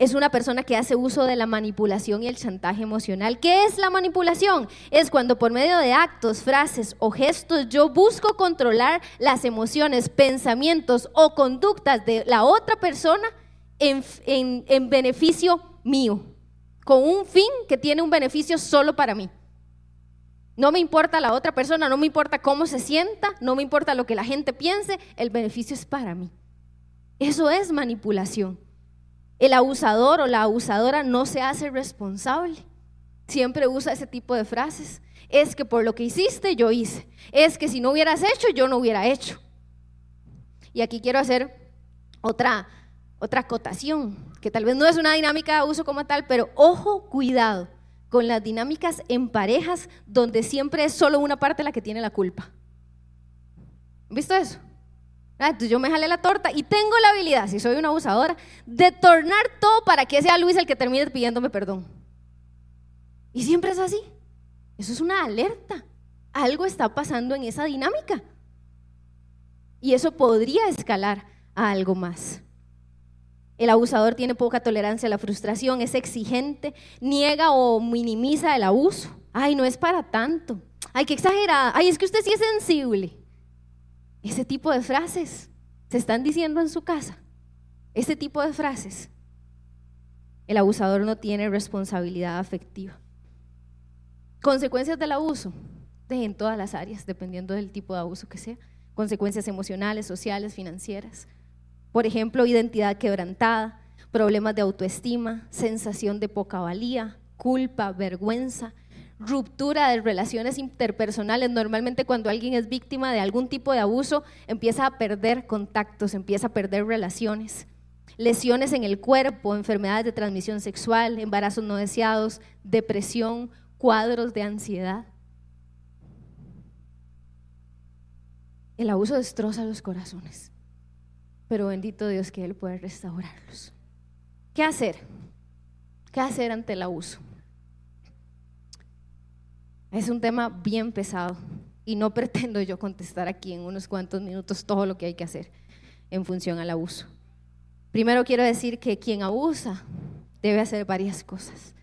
es una persona que hace uso de la manipulación y el chantaje emocional. ¿Qué es la manipulación? Es cuando por medio de actos, frases o gestos yo busco controlar las emociones, pensamientos o conductas de la otra persona en, beneficio mío, con un fin que tiene un beneficio solo para mí. No me importa la otra persona, no me importa cómo se sienta, no me importa lo que la gente piense, el beneficio es para mí. Eso es manipulación. El abusador o la abusadora no se hace responsable. Siempre usa ese tipo de frases. Es que por lo que hiciste, yo hice. Es que si no hubieras hecho, yo no hubiera hecho. Y aquí quiero hacer otra, otra acotación, que tal vez no es una dinámica de abuso como tal, pero ojo, cuidado con las dinámicas en parejas donde siempre es solo una parte la que tiene la culpa. ¿Han visto eso? Ah, entonces yo me jalé la torta y tengo la habilidad, si soy una abusadora, de tornar todo para que sea Luis el que termine pidiéndome perdón. Y siempre es así. Eso es una alerta. Algo está pasando en esa dinámica. Y eso podría escalar a algo más. El abusador tiene poca tolerancia a la frustración, es exigente, niega o minimiza el abuso. Ay, no es para tanto. Ay, qué exagerada. Ay, es que usted sí es sensible. Ese tipo de frases se están diciendo en su casa. Ese tipo de frases. El abusador no tiene responsabilidad afectiva. Consecuencias del abuso, en todas las áreas, dependiendo del tipo de abuso que sea. Consecuencias emocionales, sociales, financieras. Por ejemplo, identidad quebrantada, problemas de autoestima, sensación de poca valía, culpa, vergüenza, ruptura de relaciones interpersonales. Normalmente cuando alguien es víctima de algún tipo de abuso, empieza a perder contactos, empieza a perder relaciones. Lesiones en el cuerpo, enfermedades de transmisión sexual, embarazos no deseados, depresión, cuadros de ansiedad. El abuso destroza los corazones, pero bendito Dios que Él puede restaurarlos. ¿Qué hacer? ¿Qué hacer ante el abuso? Es un tema bien pesado y no pretendo yo contestar aquí en unos cuantos minutos todo lo que hay que hacer en función al abuso. Primero quiero decir que quien abusa debe hacer varias cosas.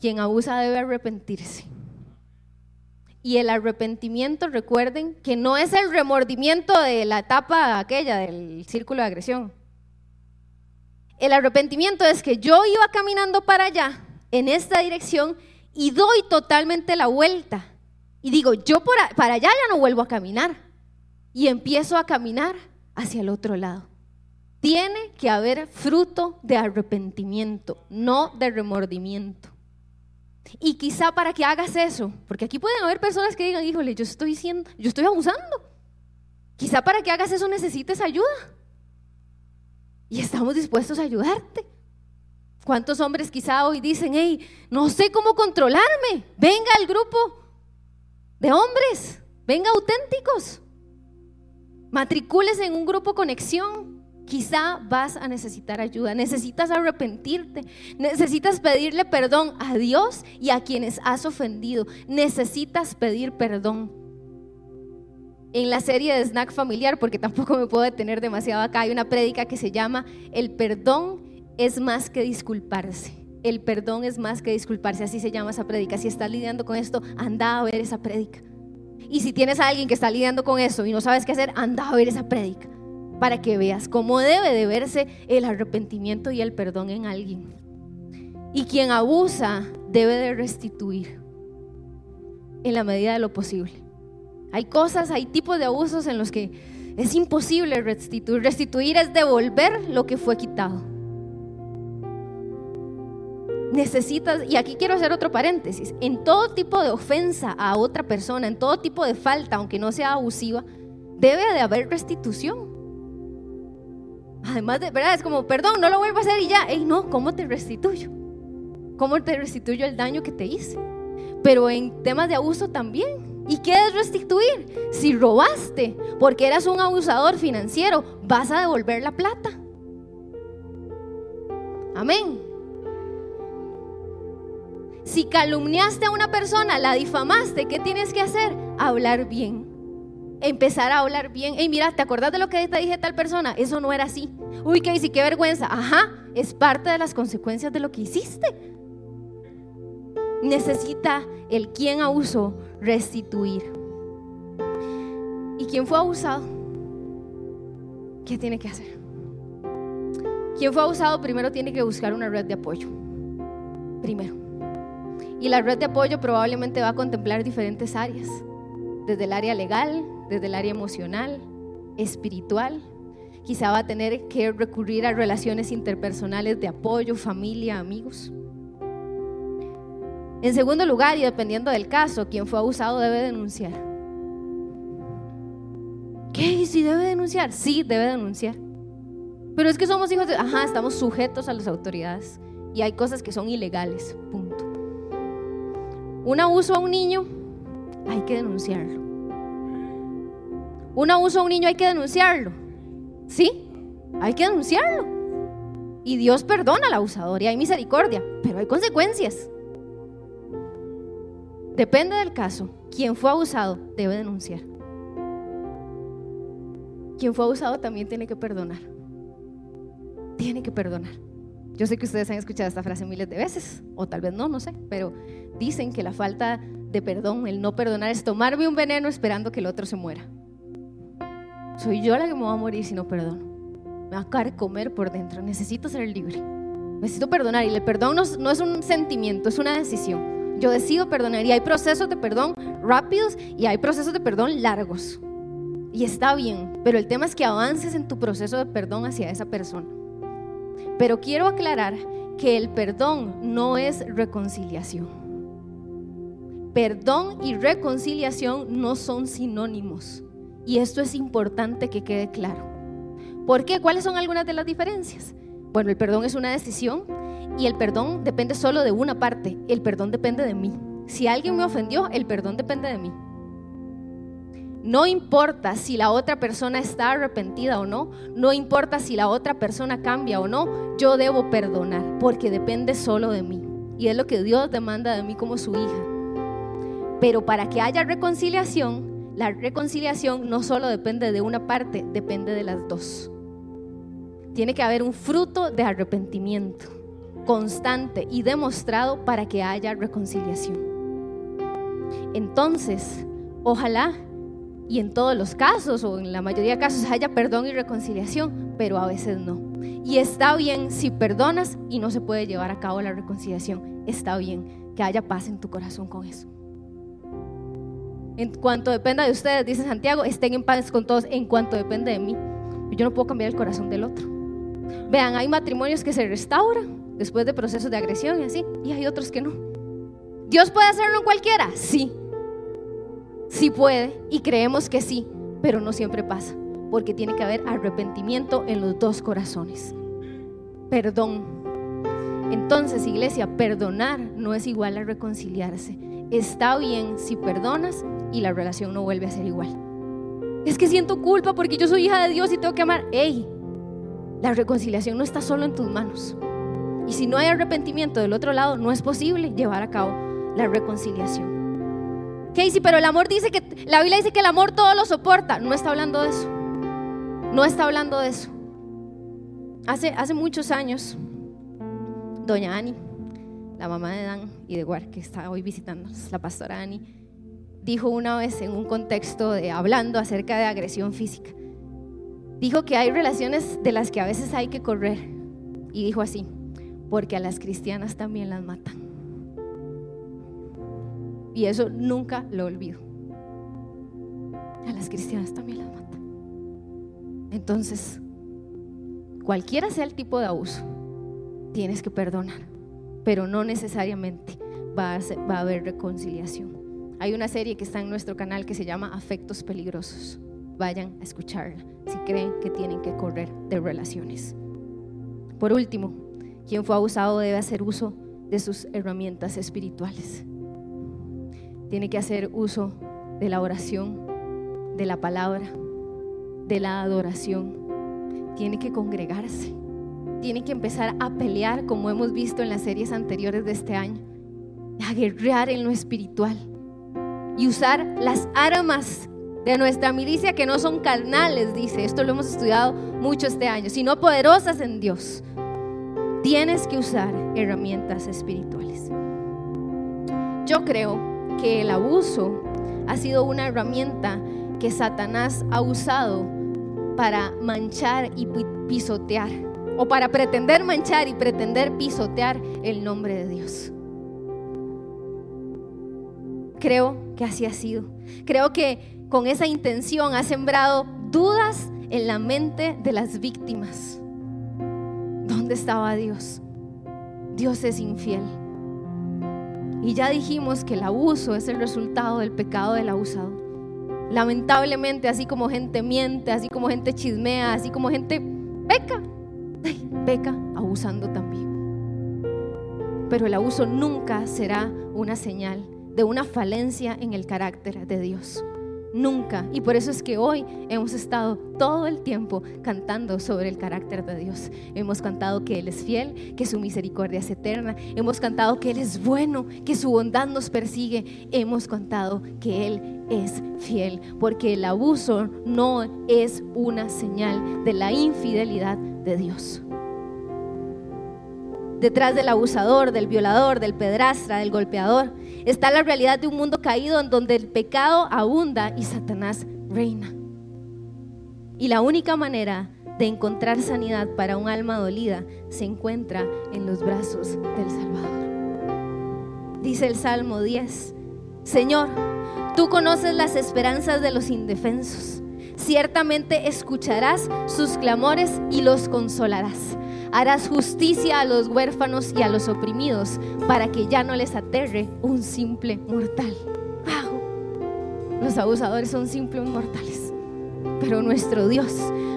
Quien abusa debe arrepentirse. Y el arrepentimiento, recuerden, que no es el remordimiento de la etapa aquella del círculo de agresión. El arrepentimiento es que yo iba caminando para allá, en esta dirección, y doy totalmente la vuelta. Y digo, yo para allá ya no vuelvo a caminar. Y empiezo a caminar hacia el otro lado. Tiene que haber fruto de arrepentimiento, no de remordimiento. Y quizá para que hagas eso, porque aquí pueden haber personas que digan, híjole, yo estoy siendo, yo estoy abusando. Quizá para que hagas eso necesites ayuda. Y estamos dispuestos a ayudarte. ¿Cuántos hombres quizá hoy dicen, hey, no sé cómo controlarme? Venga al grupo de hombres, venga auténticos. Matricúlese en un grupo conexión. Quizá vas a necesitar ayuda, necesitas arrepentirte, necesitas pedirle perdón a Dios y a quienes has ofendido. Necesitas pedir perdón. En la serie de Snack Familiar, porque tampoco me puedo detener demasiado acá, hay una prédica que se llama El perdón es más que disculparse. El perdón es más que disculparse, así se llama esa prédica. Si estás lidiando con esto, anda a ver esa prédica. Y si tienes a alguien que está lidiando con eso y no sabes qué hacer, anda a ver esa prédica para que veas cómo debe de verse el arrepentimiento y el perdón en alguien. Y quien abusa debe de restituir en la medida de lo posible. Hay cosas, hay tipos de abusos en los que es imposible restituir. Restituir es devolver lo que fue quitado necesitas, y aquí quiero hacer otro paréntesis, en todo tipo de ofensa a otra persona, en todo tipo de falta, aunque no sea abusiva, debe de haber restitución. Además de, ¿verdad? Es como, perdón, no lo vuelvo a hacer y ya, Ey, no, ¿cómo te restituyo? ¿Cómo te restituyo el daño que te hice? Pero en temas de abuso también. ¿Y qué es restituir? Si robaste porque eras un abusador financiero, vas a devolver la plata. Amén. Si calumniaste a una persona, la difamaste, ¿qué tienes que hacer? Hablar bien. Empezar a hablar bien. Hey, mira, ¿te acordás de lo que te dije tal persona? Eso no era así. Uy, qué qué vergüenza. Ajá, es parte de las consecuencias de lo que hiciste. Necesita el quien abusó restituir. ¿Y quién fue abusado? ¿Qué tiene que hacer? Quien fue abusado primero tiene que buscar una red de apoyo. Primero. Y la red de apoyo probablemente va a contemplar diferentes áreas, desde el área legal, desde el área emocional, espiritual. Quizá va a tener que recurrir a relaciones interpersonales de apoyo, familia, amigos. En segundo lugar, y dependiendo del caso, quien fue abusado debe denunciar. ¿Qué? ¿Y si debe denunciar? Sí, debe denunciar. Pero es que somos hijos de... Ajá, estamos sujetos a las autoridades. Y hay cosas que son ilegales. Punto un abuso a un niño, hay que denunciarlo. Un abuso a un niño hay que denunciarlo. ¿Sí? Hay que denunciarlo. Y Dios perdona al abusador y hay misericordia, pero hay consecuencias. Depende del caso. Quien fue abusado debe denunciar. Quien fue abusado también tiene que perdonar. Tiene que perdonar. Yo sé que ustedes han escuchado esta frase miles de veces, o tal vez no, no sé, pero dicen que la falta de perdón, el no perdonar, es tomarme un veneno esperando que el otro se muera. Soy yo la que me va a morir si no perdono. Me va a comer por dentro. Necesito ser libre. Necesito perdonar. Y el perdón no, no es un sentimiento, es una decisión. Yo decido perdonar. Y hay procesos de perdón rápidos y hay procesos de perdón largos. Y está bien. Pero el tema es que avances en tu proceso de perdón hacia esa persona. Pero quiero aclarar que el perdón no es reconciliación. Perdón y reconciliación no son sinónimos. Y esto es importante que quede claro. ¿Por qué? ¿Cuáles son algunas de las diferencias? Bueno, el perdón es una decisión y el perdón depende solo de una parte. El perdón depende de mí. Si alguien me ofendió, el perdón depende de mí. No importa si la otra persona está arrepentida o no, no importa si la otra persona cambia o no, yo debo perdonar porque depende solo de mí. Y es lo que Dios demanda de mí como su hija. Pero para que haya reconciliación, la reconciliación no solo depende de una parte, depende de las dos. Tiene que haber un fruto de arrepentimiento constante y demostrado para que haya reconciliación. Entonces, ojalá y en todos los casos o en la mayoría de casos haya perdón y reconciliación, pero a veces no. Y está bien si perdonas y no se puede llevar a cabo la reconciliación. Está bien que haya paz en tu corazón con eso. En cuanto dependa de ustedes, dice Santiago, estén en paz con todos en cuanto depende de mí. Yo no puedo cambiar el corazón del otro. Vean, hay matrimonios que se restauran después de procesos de agresión y así, y hay otros que no. ¿Dios puede hacerlo en cualquiera? Sí, Sí puede y creemos que sí, pero no siempre pasa, porque tiene que haber arrepentimiento en los dos corazones. Perdón. Entonces, iglesia, perdonar no es igual a reconciliarse. Está bien si perdonas y la relación no vuelve a ser igual. Es que siento culpa porque yo soy hija de Dios y tengo que amar. ¡Ey! La reconciliación no está solo en tus manos. Y si no hay arrepentimiento del otro lado, no es posible llevar a cabo la reconciliación. Casey, pero el amor dice que, la Biblia dice que el amor todo lo soporta. No está hablando de eso. No está hablando de eso. Hace, hace muchos años, doña Ani, la mamá de Dan y de War, que está hoy visitándonos, la pastora Ani, dijo una vez en un contexto de hablando acerca de agresión física, dijo que hay relaciones de las que a veces hay que correr. Y dijo así, porque a las cristianas también las matan. Y eso nunca lo olvido. A las cristianas también las matan. Entonces, cualquiera sea el tipo de abuso, tienes que perdonar, pero no necesariamente va a, va a haber reconciliación. Hay una serie que está en nuestro canal que se llama Afectos Peligrosos. Vayan a escucharla si creen que tienen que correr de relaciones. Por último, quien fue abusado debe hacer uso de sus herramientas espirituales tiene que hacer uso de la oración, de la palabra, de la adoración. Tiene que congregarse. Tiene que empezar a pelear como hemos visto en las series anteriores de este año. A guerrear en lo espiritual. Y usar las armas de nuestra milicia que no son carnales, dice. Esto lo hemos estudiado mucho este año, sino poderosas en Dios. Tienes que usar herramientas espirituales. Yo creo que el abuso ha sido una herramienta que Satanás ha usado para manchar y pisotear, o para pretender manchar y pretender pisotear el nombre de Dios. Creo que así ha sido. Creo que con esa intención ha sembrado dudas en la mente de las víctimas. ¿Dónde estaba Dios? Dios es infiel. Y ya dijimos que el abuso es el resultado del pecado del abusador. Lamentablemente, así como gente miente, así como gente chismea, así como gente peca, peca abusando también. Pero el abuso nunca será una señal de una falencia en el carácter de Dios. Nunca. Y por eso es que hoy hemos estado todo el tiempo cantando sobre el carácter de Dios. Hemos cantado que Él es fiel, que su misericordia es eterna. Hemos cantado que Él es bueno, que su bondad nos persigue. Hemos cantado que Él es fiel, porque el abuso no es una señal de la infidelidad de Dios. Detrás del abusador, del violador, del pedrastra, del golpeador, está la realidad de un mundo caído en donde el pecado abunda y Satanás reina. Y la única manera de encontrar sanidad para un alma dolida se encuentra en los brazos del Salvador. Dice el Salmo 10, Señor, tú conoces las esperanzas de los indefensos. Ciertamente escucharás sus clamores y los consolarás Harás justicia a los huérfanos y a los oprimidos, para que ya no les aterre un simple mortal. ¡Wow! Los abusadores son simples mortales. Pero nuestro Dios,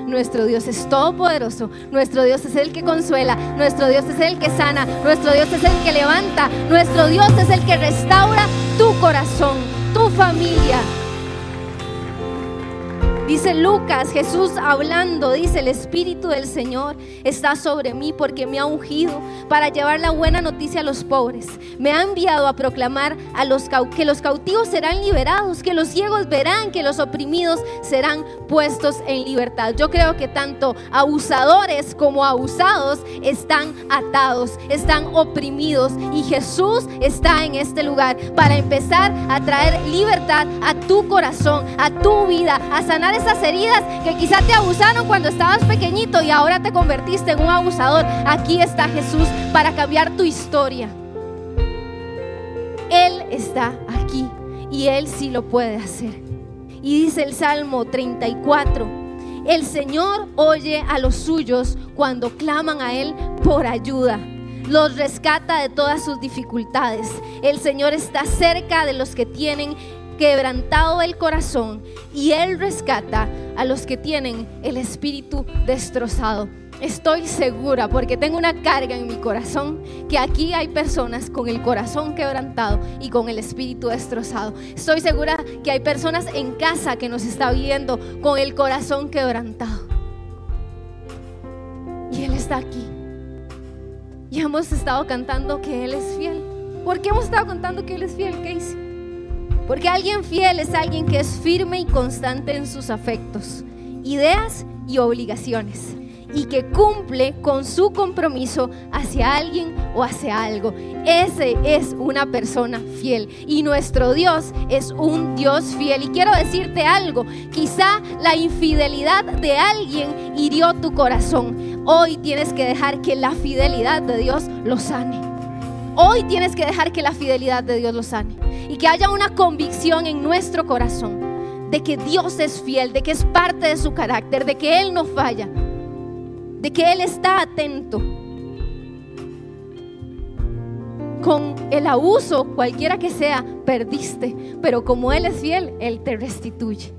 nuestro Dios es todopoderoso, nuestro Dios es el que consuela, nuestro Dios es el que sana, nuestro Dios es el que levanta, nuestro Dios es el que restaura tu corazón, tu familia, Dice Lucas, Jesús hablando, dice, el Espíritu del Señor está sobre mí porque me ha ungido para llevar la buena noticia a los pobres. Me ha enviado a proclamar a los que los cautivos serán liberados, que los ciegos verán, que los oprimidos serán puestos en libertad. Yo creo que tanto abusadores como abusados están atados, están oprimidos y Jesús está en este lugar para empezar a traer libertad a tu corazón, a tu vida, a sanar esas heridas que quizá te abusaron cuando estabas pequeñito y ahora te convertiste en un abusador. Aquí está Jesús para cambiar tu historia. Él está aquí y Él sí lo puede hacer. Y dice el Salmo 34, el Señor oye a los suyos cuando claman a Él por ayuda los rescata de todas sus dificultades. El Señor está cerca de los que tienen quebrantado el corazón y Él rescata a los que tienen el espíritu destrozado. Estoy segura porque tengo una carga en mi corazón que aquí hay personas con el corazón quebrantado y con el espíritu destrozado. Estoy segura que hay personas en casa que nos está viendo con el corazón quebrantado. Y Él está aquí. Y hemos estado cantando que Él es fiel. ¿Por qué hemos estado cantando que Él es fiel, Casey? Porque alguien fiel es alguien que es firme y constante en sus afectos, ideas y obligaciones y que cumple con su compromiso hacia alguien o hacia algo. Ese es una persona fiel y nuestro Dios es un Dios fiel. Y quiero decirte algo, quizá la infidelidad de alguien hirió tu corazón. Hoy tienes que dejar que la fidelidad de Dios lo sane. Hoy tienes que dejar que la fidelidad de Dios lo sane y que haya una convicción en nuestro corazón de que Dios es fiel, de que es parte de su carácter, de que Él no falla, de que Él está atento. Con el abuso, cualquiera que sea, perdiste, pero como Él es fiel, Él te restituye.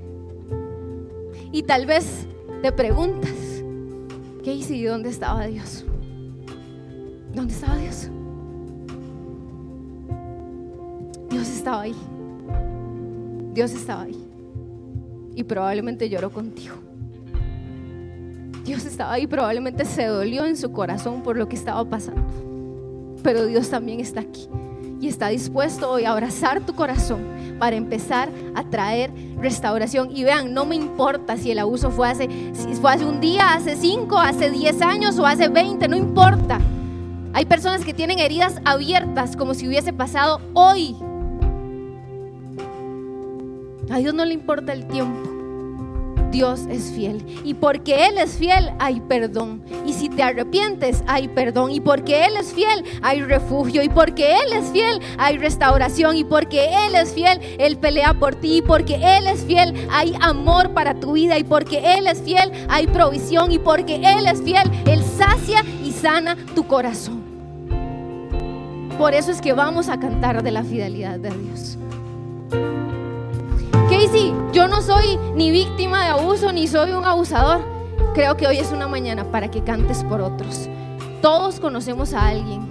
Y tal vez te preguntas, ¿qué hice y dónde estaba Dios? ¿Dónde estaba Dios? Estaba ahí. Dios estaba ahí. Y probablemente lloró contigo. Dios estaba ahí, probablemente se dolió en su corazón por lo que estaba pasando. Pero Dios también está aquí y está dispuesto hoy a abrazar tu corazón para empezar a traer restauración. Y vean, no me importa si el abuso fue hace, fue hace un día, hace cinco, hace diez años o hace veinte, no importa. Hay personas que tienen heridas abiertas como si hubiese pasado hoy. A Dios no le importa el tiempo. Dios es fiel. Y porque Él es fiel, hay perdón. Y si te arrepientes, hay perdón. Y porque Él es fiel, hay refugio. Y porque Él es fiel, hay restauración. Y porque Él es fiel, Él pelea por ti. Y porque Él es fiel, hay amor para tu vida. Y porque Él es fiel, hay provisión. Y porque Él es fiel, Él sacia y sana tu corazón. Por eso es que vamos a cantar de la fidelidad de Dios. Casey, yo no soy ni víctima de abuso ni soy un abusador. Creo que hoy es una mañana para que cantes por otros. Todos conocemos a alguien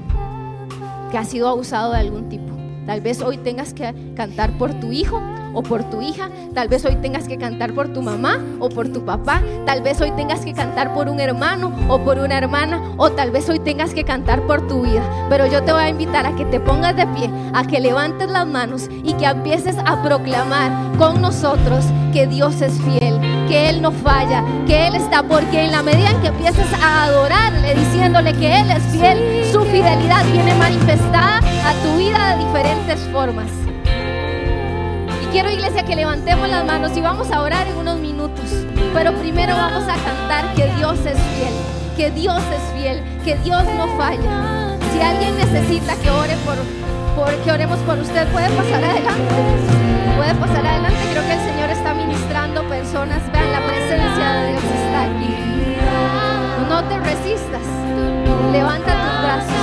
que ha sido abusado de algún tipo. Tal vez hoy tengas que cantar por tu hijo o por tu hija, tal vez hoy tengas que cantar por tu mamá o por tu papá, tal vez hoy tengas que cantar por un hermano o por una hermana, o tal vez hoy tengas que cantar por tu vida. Pero yo te voy a invitar a que te pongas de pie, a que levantes las manos y que empieces a proclamar con nosotros que Dios es fiel, que Él no falla, que Él está, porque en la medida en que empieces a adorarle, diciéndole que Él es fiel, su fidelidad viene manifestada a tu vida de diferentes formas. Quiero iglesia que levantemos las manos y vamos a orar en unos minutos. Pero primero vamos a cantar que Dios es fiel, que Dios es fiel, que Dios no falla. Si alguien necesita que ore por, por que oremos por usted, puede pasar adelante. Puede pasar adelante. Creo que el Señor está ministrando personas. Vean, la presencia de Dios está aquí. No te resistas. Levanta tus brazos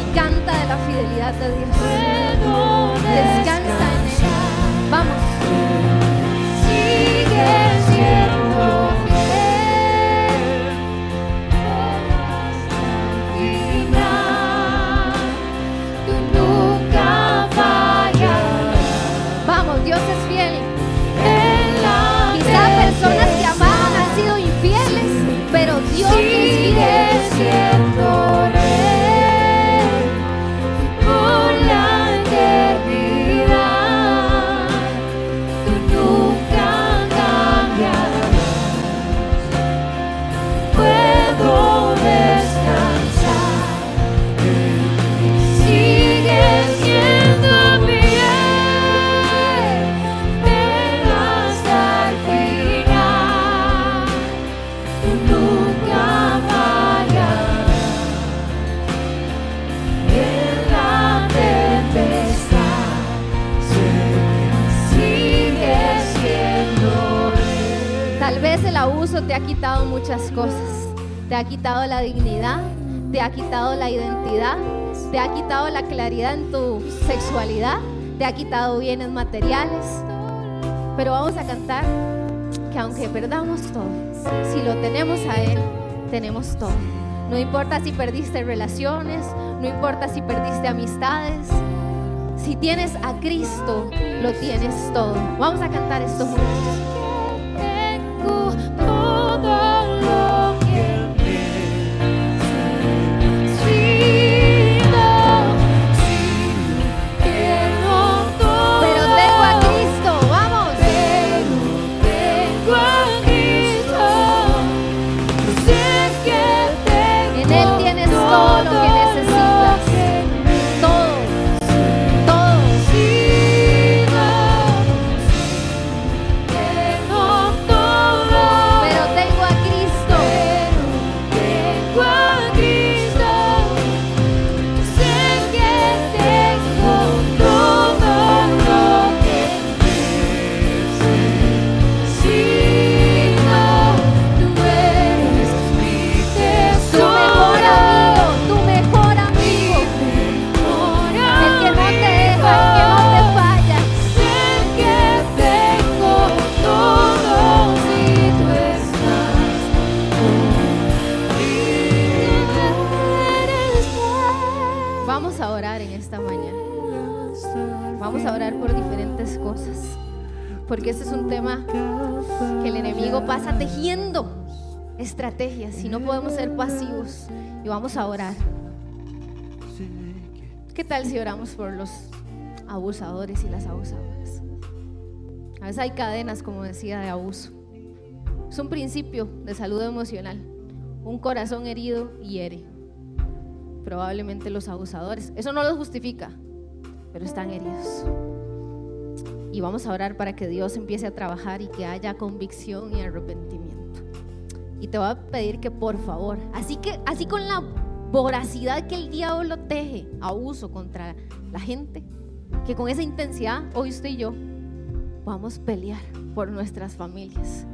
y canta de la fidelidad de Dios. Descansa. Vamos. Quitado muchas cosas. Te ha quitado la dignidad, te ha quitado la identidad, te ha quitado la claridad en tu sexualidad, te ha quitado bienes materiales. Pero vamos a cantar que aunque perdamos todo, si lo tenemos a Él, tenemos todo. No importa si perdiste relaciones, no importa si perdiste amistades. Si tienes a Cristo, lo tienes todo. Vamos a cantar esto juntos. Pasa tejiendo estrategias y no podemos ser pasivos y vamos a orar. ¿Qué tal si oramos por los abusadores y las abusadoras? A veces hay cadenas, como decía, de abuso. Es un principio de salud emocional. Un corazón herido hiere. Probablemente los abusadores. Eso no los justifica, pero están heridos y vamos a orar para que Dios empiece a trabajar y que haya convicción y arrepentimiento. Y te voy a pedir que por favor, así que así con la voracidad que el diablo teje abuso contra la gente, que con esa intensidad hoy usted y yo vamos a pelear por nuestras familias.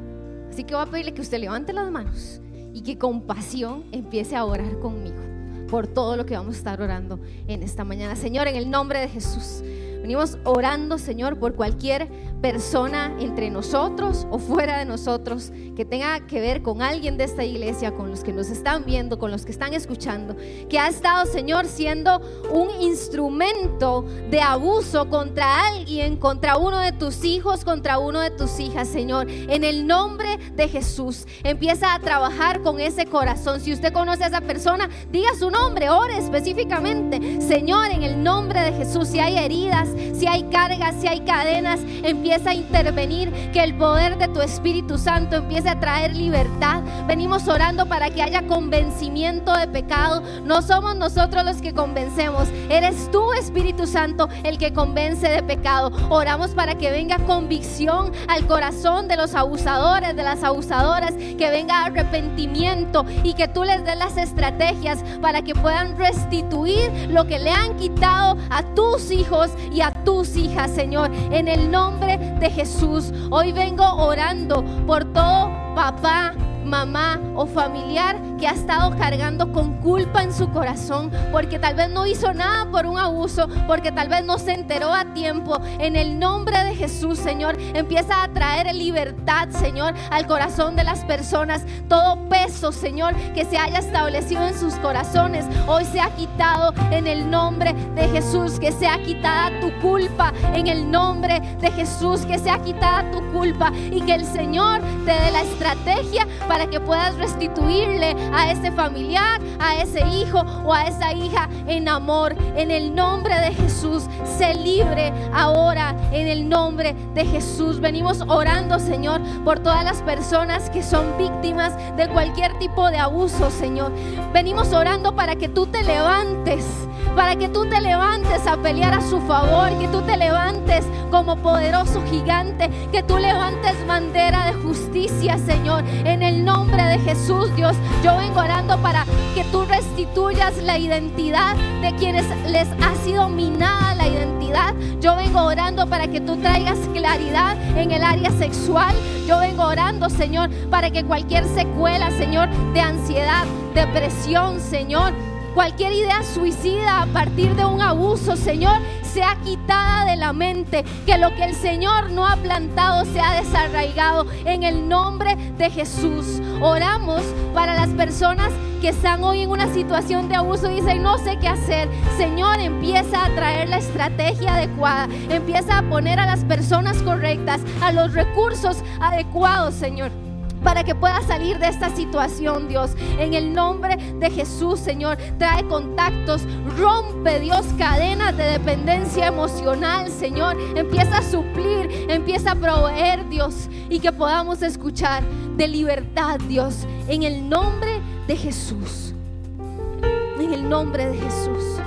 Así que voy a pedirle que usted levante las manos y que con pasión empiece a orar conmigo por todo lo que vamos a estar orando en esta mañana. Señor, en el nombre de Jesús. Venimos orando, Señor, por cualquier persona entre nosotros o fuera de nosotros que tenga que ver con alguien de esta iglesia, con los que nos están viendo, con los que están escuchando, que ha estado, Señor, siendo un instrumento de abuso contra alguien, contra uno de tus hijos, contra uno de tus hijas, Señor. En el nombre de Jesús, empieza a trabajar con ese corazón. Si usted conoce a esa persona, diga su nombre, ore específicamente. Señor, en el nombre de Jesús, si hay heridas, si hay cargas, si hay cadenas, empieza a intervenir, que el poder de tu Espíritu Santo empiece a traer libertad. Venimos orando para que haya convencimiento de pecado. No somos nosotros los que convencemos, eres tú Espíritu Santo el que convence de pecado. Oramos para que venga convicción al corazón de los abusadores, de las abusadoras, que venga arrepentimiento y que tú les des las estrategias para que puedan restituir lo que le han quitado a tus hijos a tus hijas, Señor, en el nombre de Jesús. Hoy vengo orando por todo papá, mamá o familiar que ha estado cargando con culpa en su corazón porque tal vez no hizo nada por un abuso, porque tal vez no se enteró a tiempo. En el nombre de Jesús, Señor, empieza a traer libertad, Señor, al corazón de las personas. Todo peso, Señor, que se haya establecido en sus corazones, hoy se ha quitado en el nombre de Jesús, que sea quitada tu culpa en el nombre de Jesús, que sea quitada tu culpa y que el Señor te dé la estrategia para que puedas restituirle a ese familiar, a ese hijo o a esa hija en amor. En el nombre de Jesús, sé libre ahora en el nombre de Jesús. Venimos orando, Señor, por todas las personas que son víctimas de cualquier tipo de abuso, Señor. Venimos orando para que tú te levantes para que tú te levantes a pelear a su favor, que tú te levantes como poderoso gigante, que tú levantes bandera de justicia, Señor. En el nombre de Jesús, Dios, yo vengo orando para que tú restituyas la identidad de quienes les ha sido minada la identidad. Yo vengo orando para que tú traigas claridad en el área sexual. Yo vengo orando, Señor, para que cualquier secuela, Señor, de ansiedad, depresión, Señor, Cualquier idea suicida a partir de un abuso, Señor, sea quitada de la mente. Que lo que el Señor no ha plantado sea desarraigado en el nombre de Jesús. Oramos para las personas que están hoy en una situación de abuso y dicen, no sé qué hacer. Señor, empieza a traer la estrategia adecuada. Empieza a poner a las personas correctas, a los recursos adecuados, Señor para que pueda salir de esta situación, Dios. En el nombre de Jesús, Señor, trae contactos, rompe, Dios, cadenas de dependencia emocional, Señor. Empieza a suplir, empieza a proveer, Dios, y que podamos escuchar de libertad, Dios, en el nombre de Jesús. En el nombre de Jesús.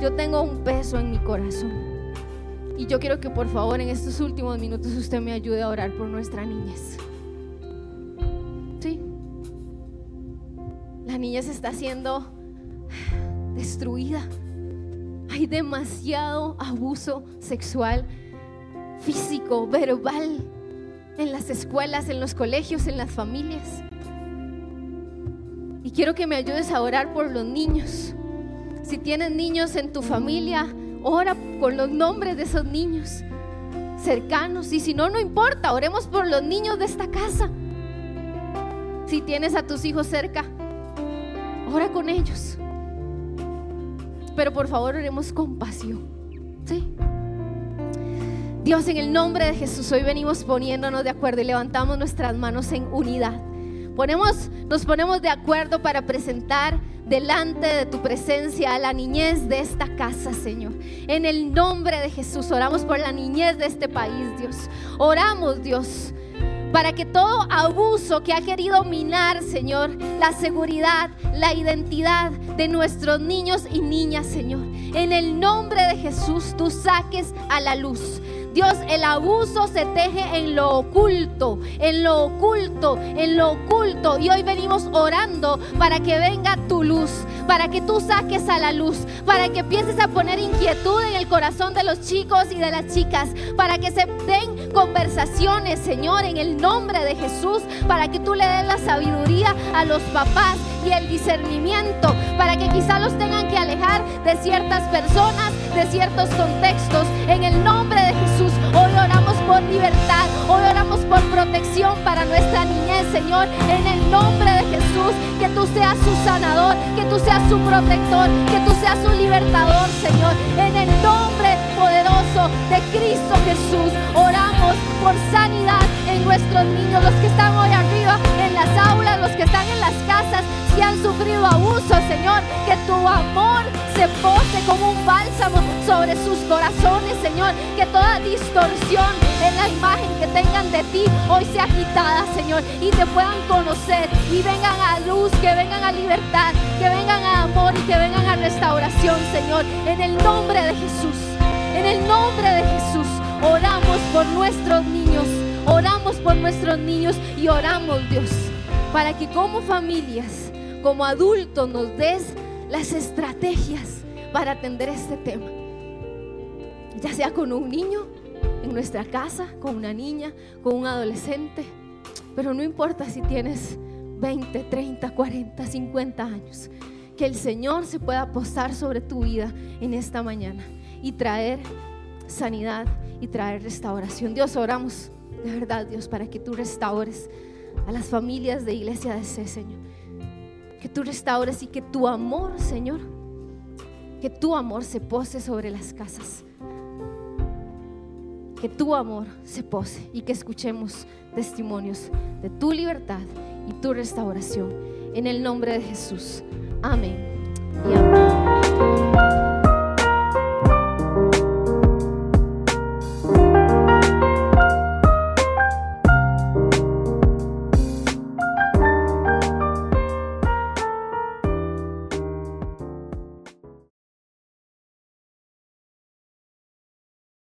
Yo tengo un peso en mi corazón. Y yo quiero que por favor en estos últimos minutos usted me ayude a orar por nuestra niñez. Sí. La niñez está siendo destruida. Hay demasiado abuso sexual, físico, verbal en las escuelas, en los colegios, en las familias. Y quiero que me ayudes a orar por los niños. Si tienes niños en tu familia, Ora con los nombres de esos niños cercanos. Y si no, no importa, oremos por los niños de esta casa. Si tienes a tus hijos cerca, ora con ellos. Pero por favor, oremos con pasión. ¿Sí? Dios, en el nombre de Jesús, hoy venimos poniéndonos de acuerdo y levantamos nuestras manos en unidad. Ponemos, nos ponemos de acuerdo para presentar delante de tu presencia a la niñez de esta casa, Señor. En el nombre de Jesús, oramos por la niñez de este país, Dios. Oramos, Dios para que todo abuso que ha querido minar, Señor, la seguridad, la identidad de nuestros niños y niñas, Señor, en el nombre de Jesús tú saques a la luz. Dios, el abuso se teje en lo oculto, en lo oculto, en lo oculto. Y hoy venimos orando para que venga tu luz, para que tú saques a la luz, para que empieces a poner inquietud en el corazón de los chicos y de las chicas, para que se den conversaciones, Señor, en el nombre de Jesús, para que tú le des la sabiduría a los papás y el discernimiento, para que quizá los tengan que alejar de ciertas personas, de ciertos contextos. En el nombre de Jesús, hoy oramos por libertad, hoy oramos por protección para nuestra niñez, Señor. En el nombre de Jesús, que tú seas su sanador, que tú seas su protector, que tú seas su libertador, Señor. En el nombre poderoso de Cristo Jesús, oramos por sanidad en nuestros niños, los que están hoy arriba en las aulas, los que están en las casas, si han sufrido abuso, Señor, que tu amor se pose como un bálsamo sobre sus corazones, Señor, que toda distorsión en la imagen que tengan de ti hoy sea quitada, Señor, y te puedan conocer y vengan a luz, que vengan a libertad, que vengan a amor y que vengan a restauración, Señor, en el nombre de Jesús. En el nombre de Jesús oramos por nuestros niños, oramos por nuestros niños y oramos, Dios, para que como familias como adultos nos des las estrategias para atender este tema. Ya sea con un niño en nuestra casa, con una niña, con un adolescente, Pero no importa si tienes 20, 30, 40, 50 años. Que el Señor se pueda posar sobre tu vida en esta mañana y traer sanidad y traer restauración. Dios, oramos de verdad, Dios, para que tú restaures a las familias de iglesia de C, Señor. Que tú restaures y que tu amor, Señor, que tu amor se pose sobre las casas. Que tu amor se pose y que escuchemos testimonios de tu libertad y tu restauración. En el nombre de Jesús. Amén.